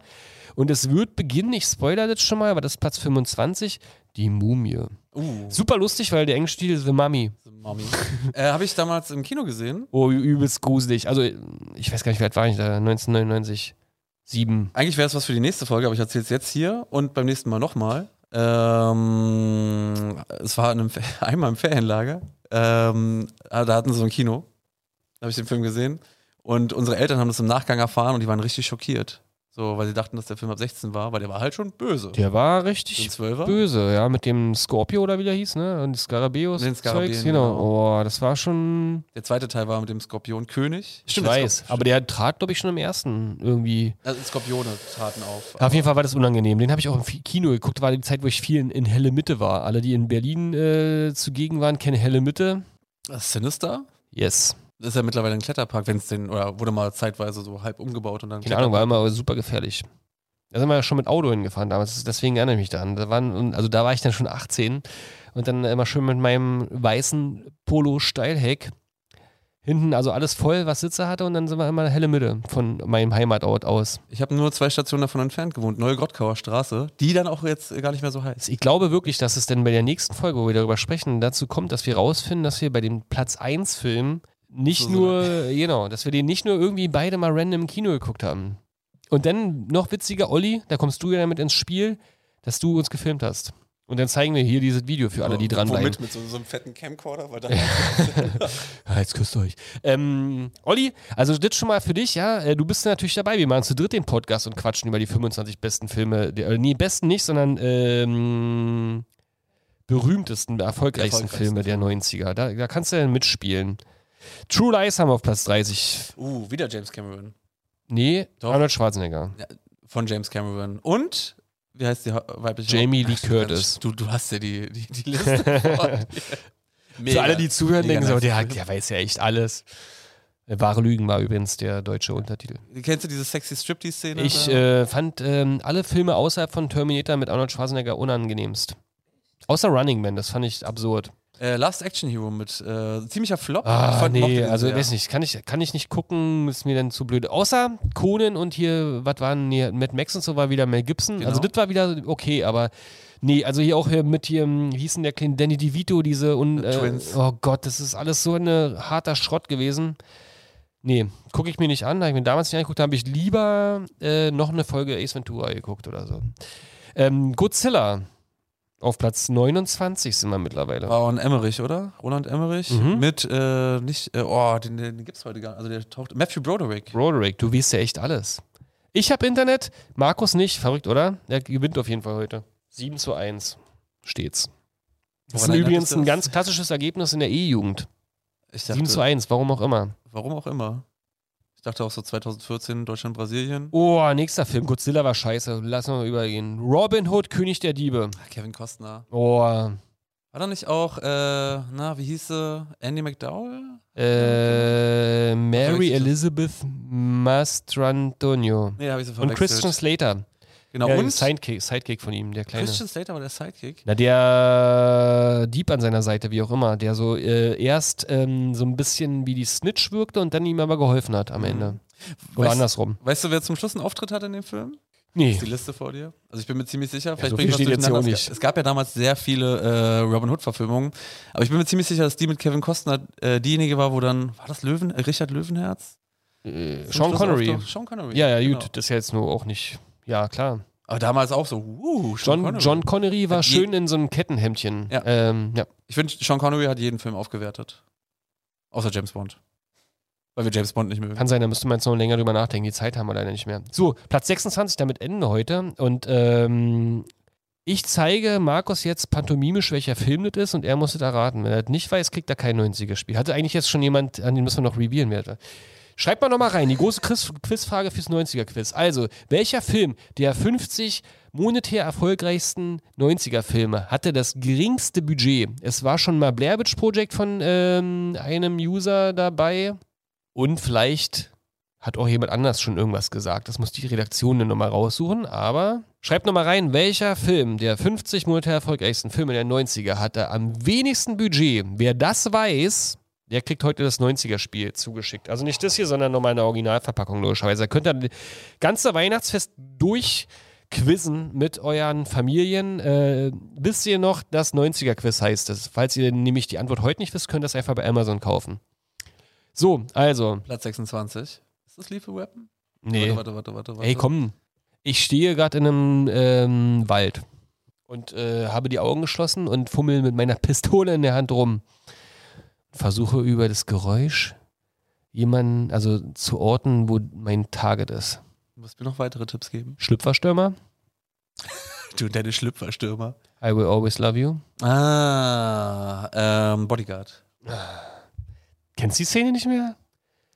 Und es wird beginnen, ich spoilere das schon mal, aber das ist Platz 25, die Mumie.
Uh,
Super lustig, weil der englische Titel ist The Mummy.
Mami. [laughs] äh, Habe ich damals im Kino gesehen.
Oh, übelst gruselig. Also, ich weiß gar nicht, wie alt war ich da? 1999. Sieben.
Eigentlich wäre es was für die nächste Folge, aber ich erzähle es jetzt hier und beim nächsten Mal nochmal. Ähm, es war in einem, [laughs] einmal im Ferienlager. Ähm, ah, da hatten sie so ein Kino. Da habe ich den Film gesehen. Und unsere Eltern haben das im Nachgang erfahren und die waren richtig schockiert. So, weil sie dachten, dass der Film ab 16 war, weil der war halt schon böse.
Der war richtig böse, ja, mit dem Scorpio oder wie der hieß, ne? Und Skarabäus.
Den
Zeugs, genau.
genau.
Oh, das war schon.
Der zweite Teil war mit dem Skorpion-König.
Ich weiß. Aber der trat, glaube ich, schon im ersten irgendwie.
Also Skorpione traten auf.
Auf jeden Fall war das unangenehm. Den habe ich auch im Kino geguckt. War die Zeit, wo ich viel in, in Helle Mitte war. Alle, die in Berlin äh, zugegen waren, kennen Helle Mitte.
Sinister?
Yes.
Das ist ja mittlerweile ein Kletterpark, wenn es den, oder wurde mal zeitweise so halb umgebaut und dann.
Keine Ahnung, war immer super gefährlich. Da sind wir ja schon mit Auto hingefahren damals, deswegen erinnere ich mich daran. Da waren, also da war ich dann schon 18 und dann immer schön mit meinem weißen Polo-Steilheck hinten, also alles voll, was Sitze hatte und dann sind wir immer helle Mitte von meinem Heimatort aus.
Ich habe nur zwei Stationen davon entfernt gewohnt, Neue Grottkauer Straße, die dann auch jetzt gar nicht mehr so heißt.
Ich glaube wirklich, dass es denn bei der nächsten Folge, wo wir darüber sprechen, dazu kommt, dass wir rausfinden, dass wir bei dem Platz 1 Film nicht
So, so
nur, [laughs] genau, dass wir den nicht nur irgendwie beide mal random im Kino geguckt haben. Und dann noch witziger, Olli, da kommst du ja damit ins Spiel, dass du uns gefilmt hast. Und dann zeigen wir hier dieses Video für alle, die dranbleiben.
Womit? Mit so, so einem fetten Camcorder? Weil da [laughs]
Ja, jetzt küsst euch. Ähm, Olli, also das schon mal für dich, ja. Äh, Du bist natürlich dabei. Wir machen zu dritt den Podcast und quatschen über die 25 besten Filme. Der, äh, nee, besten nicht, sondern ähm, berühmtesten, erfolgreichsten,
Erfolgreichsten
Filme der 90er. Da, da kannst du ja mitspielen. True Lies haben wir auf Platz 30.
uh, wieder James Cameron.
Nee,
Doch.
Arnold Schwarzenegger.
Von James Cameron. Und, wie heißt die weibliche
Jamie Lee Curtis.
Du, du hast ja die, die, die Liste. [laughs]
Für alle, die zuhören,
Mega
denken so, der, der weiß ja echt alles. Äh, Wahre Lügen war übrigens der deutsche Untertitel.
Kennst du diese sexy Striptease-Szene?
Ich äh, fand ähm, alle Filme außerhalb von Terminator mit Arnold Schwarzenegger unangenehmst. Außer Running Man, das fand ich absurd.
Äh, Last Action Hero mit äh, ziemlicher Flop.
Ah, nee, also
sehr.
weiß nicht, kann ich, kann ich nicht gucken, ist mir dann zu blöd. Außer Conan und hier, was waren hier, Mad Max und so war wieder Mel Gibson.
Genau.
Also das war wieder okay, aber nee, also hier auch hier mit hier, hm, wie hieß denn der kleine Danny DeVito, diese und äh,
Twins.
oh Gott, das ist alles so ein harter Schrott gewesen. Nee, gucke ich mir nicht an, habe ich mir damals nicht angeguckt, da habe ich lieber äh, noch eine Folge Ace Ventura geguckt oder so. Ähm, Godzilla auf Platz 29 sind wir mittlerweile.
War und Emmerich, oder? Roland Emmerich.
Mhm.
Mit, äh, nicht, äh, oh, den, den gibt's heute gar nicht. Also der taucht. Matthew Broderick.
Roderick, du weißt ja echt alles. Ich habe Internet, Markus nicht. Verrückt, oder? Er gewinnt auf jeden Fall heute. 7 zu 1 steht's. Das ist übrigens ein ganz klassisches Ergebnis in der E-Jugend.
Ich
7 zu
dachte,
1, warum auch immer.
warum auch immer. Ich dachte auch so 2014 Deutschland, Brasilien.
Oh, nächster Film. Godzilla war scheiße. Lass mal übergehen. Robin Hood, König der Diebe.
Kevin Costner.
Oh,
War da nicht auch, äh, na, wie hieß sie? Andy McDowell?
äh, Mary? Elizabeth Mastrantonio.
Nee, habe ich sie
Und
verwechselt.
Christian Slater.
Genau,
Ja,
und
Sidekick, Sidekick von ihm, der kleine.
Christian Slater war der Sidekick.
Na, der Dieb an seiner Seite, wie auch immer, der so äh, erst ähm, so ein bisschen wie die Snitch wirkte und dann ihm aber geholfen hat am Ende. Oder
Weißt-
andersrum.
Weißt du, wer zum Schluss einen Auftritt hat in dem Film?
Nee.
Ist die Liste vor dir? Also ich bin mir ziemlich sicher, vielleicht
so
bringe ich was
jetzt auch
Es
nicht.
gab- Es gab ja damals sehr viele äh, Robin Hood-Verfilmungen, aber ich bin mir ziemlich sicher, dass die mit Kevin Costner äh, diejenige war, wo dann, war das Löwen, äh, Richard Löwenherz?
Äh, Sean
Schluss
Connery.
Sean Connery.
Ja, ja,
genau.
gut. Das ist ja jetzt nur auch nicht. Ja, klar.
Aber damals auch so, uh, Sean
John,
Connery.
John Connery war
Hat
schön in so einem Kettenhemdchen.
Ja.
Ähm, ja.
Ich finde, Sean Connery hat jeden Film aufgewertet. Außer James Bond. Weil wir James Bond nicht mögen.
Kann sein, da müsste man jetzt noch länger drüber nachdenken. Die Zeit haben wir leider nicht mehr. So, Platz 26, damit enden heute. Und ähm, ich zeige Markus jetzt pantomimisch, welcher Film das ist und er muss es erraten. Wenn er das nicht weiß, kriegt er kein 90er-Spiel. Hatte eigentlich jetzt schon jemand, an den müssen wir noch revealen. wer das war. Schreibt mal nochmal rein, die große Quiz- Quizfrage fürs 90er-Quiz. Also, welcher Film der 50 monetär erfolgreichsten 90er-Filme hatte das geringste Budget? Es war schon mal Blair Witch Project von ähm, einem User dabei. Und vielleicht hat auch jemand anders schon irgendwas gesagt. Das muss die Redaktion dann nochmal raussuchen. Aber schreibt nochmal rein, welcher Film der 50 monetär erfolgreichsten Filme der 90er hatte am wenigsten Budget. Wer das weiß, der kriegt heute das 90er-Spiel zugeschickt. Also nicht das hier, sondern nochmal eine Originalverpackung logischerweise. Da könnt ihr das ganze Weihnachtsfest durchquizzen mit euren Familien. Äh, wisst ihr noch, das 90er-Quiz heißt es. Falls ihr nämlich die Antwort heute nicht wisst, könnt ihr das einfach bei Amazon kaufen. So, also,
Platz 26. Ist das Lethal Weapon?
nee.
Warte, warte, warte, warte. warte.
Ey, komm. Ich stehe gerade in einem ähm, Wald und äh, habe die Augen geschlossen und fummel mit meiner Pistole in der Hand rum. Versuche über das Geräusch jemanden, also zu orten, wo mein Target ist.
Du musst mir noch weitere Tipps geben.
Schlüpferstürmer, [laughs]
Du und deine Schlüpferstürmer.
I will always love you.
Ah, ähm, Bodyguard.
Kennst du die Szene nicht mehr?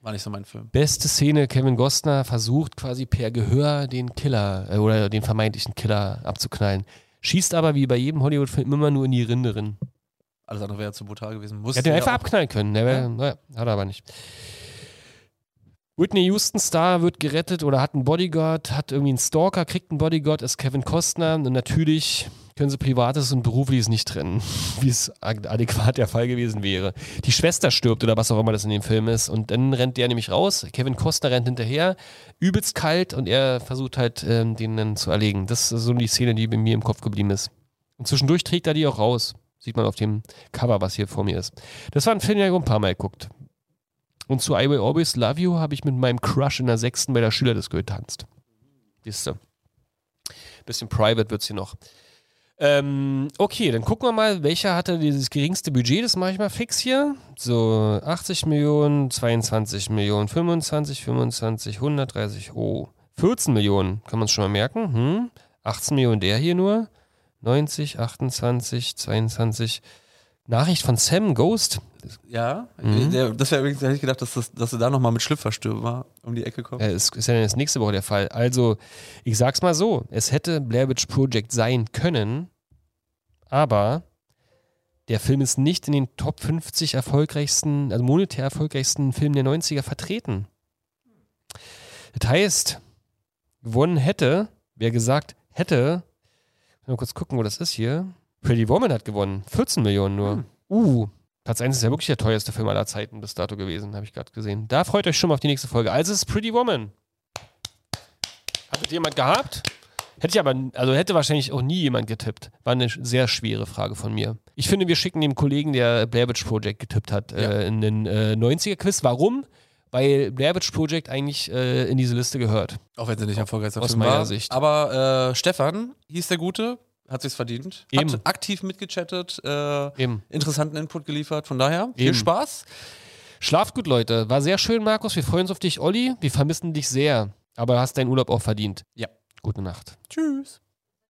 War nicht so mein Film.
Beste Szene, Kevin Costner versucht quasi per Gehör den Killer äh, oder den vermeintlichen Killer abzuknallen. Schießt aber wie bei jedem Hollywood-Film immer nur in die Rinde drin.
Alles andere wäre zu brutal gewesen.
Er
Musste
hätte
ja
einfach abknallen können. Der wär,
Ja.
naja, hat er aber nicht. Whitney Houston Star wird gerettet oder hat einen Bodyguard, hat irgendwie einen Stalker, kriegt einen Bodyguard, ist Kevin Costner und natürlich können sie Privates und Berufliches nicht trennen, [laughs] wie es ad- adäquat der Fall gewesen wäre. Die Schwester stirbt oder was auch immer das in dem Film ist und dann rennt der nämlich raus, Kevin Costner rennt hinterher, übelst kalt und er versucht halt, ähm, den dann zu erlegen. Das ist so die Szene, die bei mir im Kopf geblieben ist. Und zwischendurch trägt er die auch raus. Sieht man auf dem Cover, was hier vor mir ist. Das war ein Film, den ich ein paar Mal geguckt. Und zu I Will Always Love You habe ich mit meinem Crush in der sechsten bei der Schülerdisco getanzt. Siehste. Bisschen private wird's hier noch. Ähm, okay, dann gucken wir mal, welcher hatte dieses geringste Budget. Das mache ich mal fix hier. So, 80 Millionen, 22 Millionen, 25, 25, 130, oh, 14 Millionen, kann man es schon mal merken. Hm? 18 Millionen der hier nur. 90, 28, 22. Nachricht von Sam Ghost.
Ja,
Mhm.
der, das wäre übrigens, hätte ich gedacht, dass, das, dass du da nochmal mit Schlüpferstürmer um die Ecke kommst.
Äh, ist, ist ja dann jetzt nächste Woche der Fall. Also, ich sag's mal so: Es hätte Blair Witch Project sein können, aber der Film ist nicht in den Top 50 erfolgreichsten, also monetär erfolgreichsten Filmen der 90er vertreten. Das heißt, gewonnen hätte, wer gesagt hätte, mal kurz gucken, wo das ist hier. Pretty Woman hat gewonnen. 14 Millionen nur.
Hm.
Uh, Platz 1 ist ja wirklich der teuerste Film aller Zeiten bis dato gewesen, habe ich gerade gesehen. Da freut euch schon mal auf die nächste Folge. Also es ist Pretty Woman. Hat das jemand gehabt? Hätte ich aber, also hätte wahrscheinlich auch nie jemand getippt. War eine sehr schwere Frage von mir. Ich finde, wir schicken dem Kollegen, der Blair Witch Project getippt hat,
Ja.
äh, in den äh, 90er-Quiz. Warum? Weil Blair Witch Project eigentlich äh, in diese Liste gehört.
Auch wenn sie nicht erfolgreichster
Aus
Film
meiner
war.
Sicht.
Aber äh, Stefan hieß der Gute, hat sich's verdient.
Eben.
Hat aktiv mitgechattet, äh,
Eben.
interessanten Input geliefert. Von daher, viel
Eben.
Spaß.
Schlaft gut, Leute. War sehr schön, Markus. Wir freuen uns auf dich, Olli. Wir vermissen dich sehr. Aber hast deinen Urlaub auch verdient.
Ja.
Gute Nacht.
Tschüss.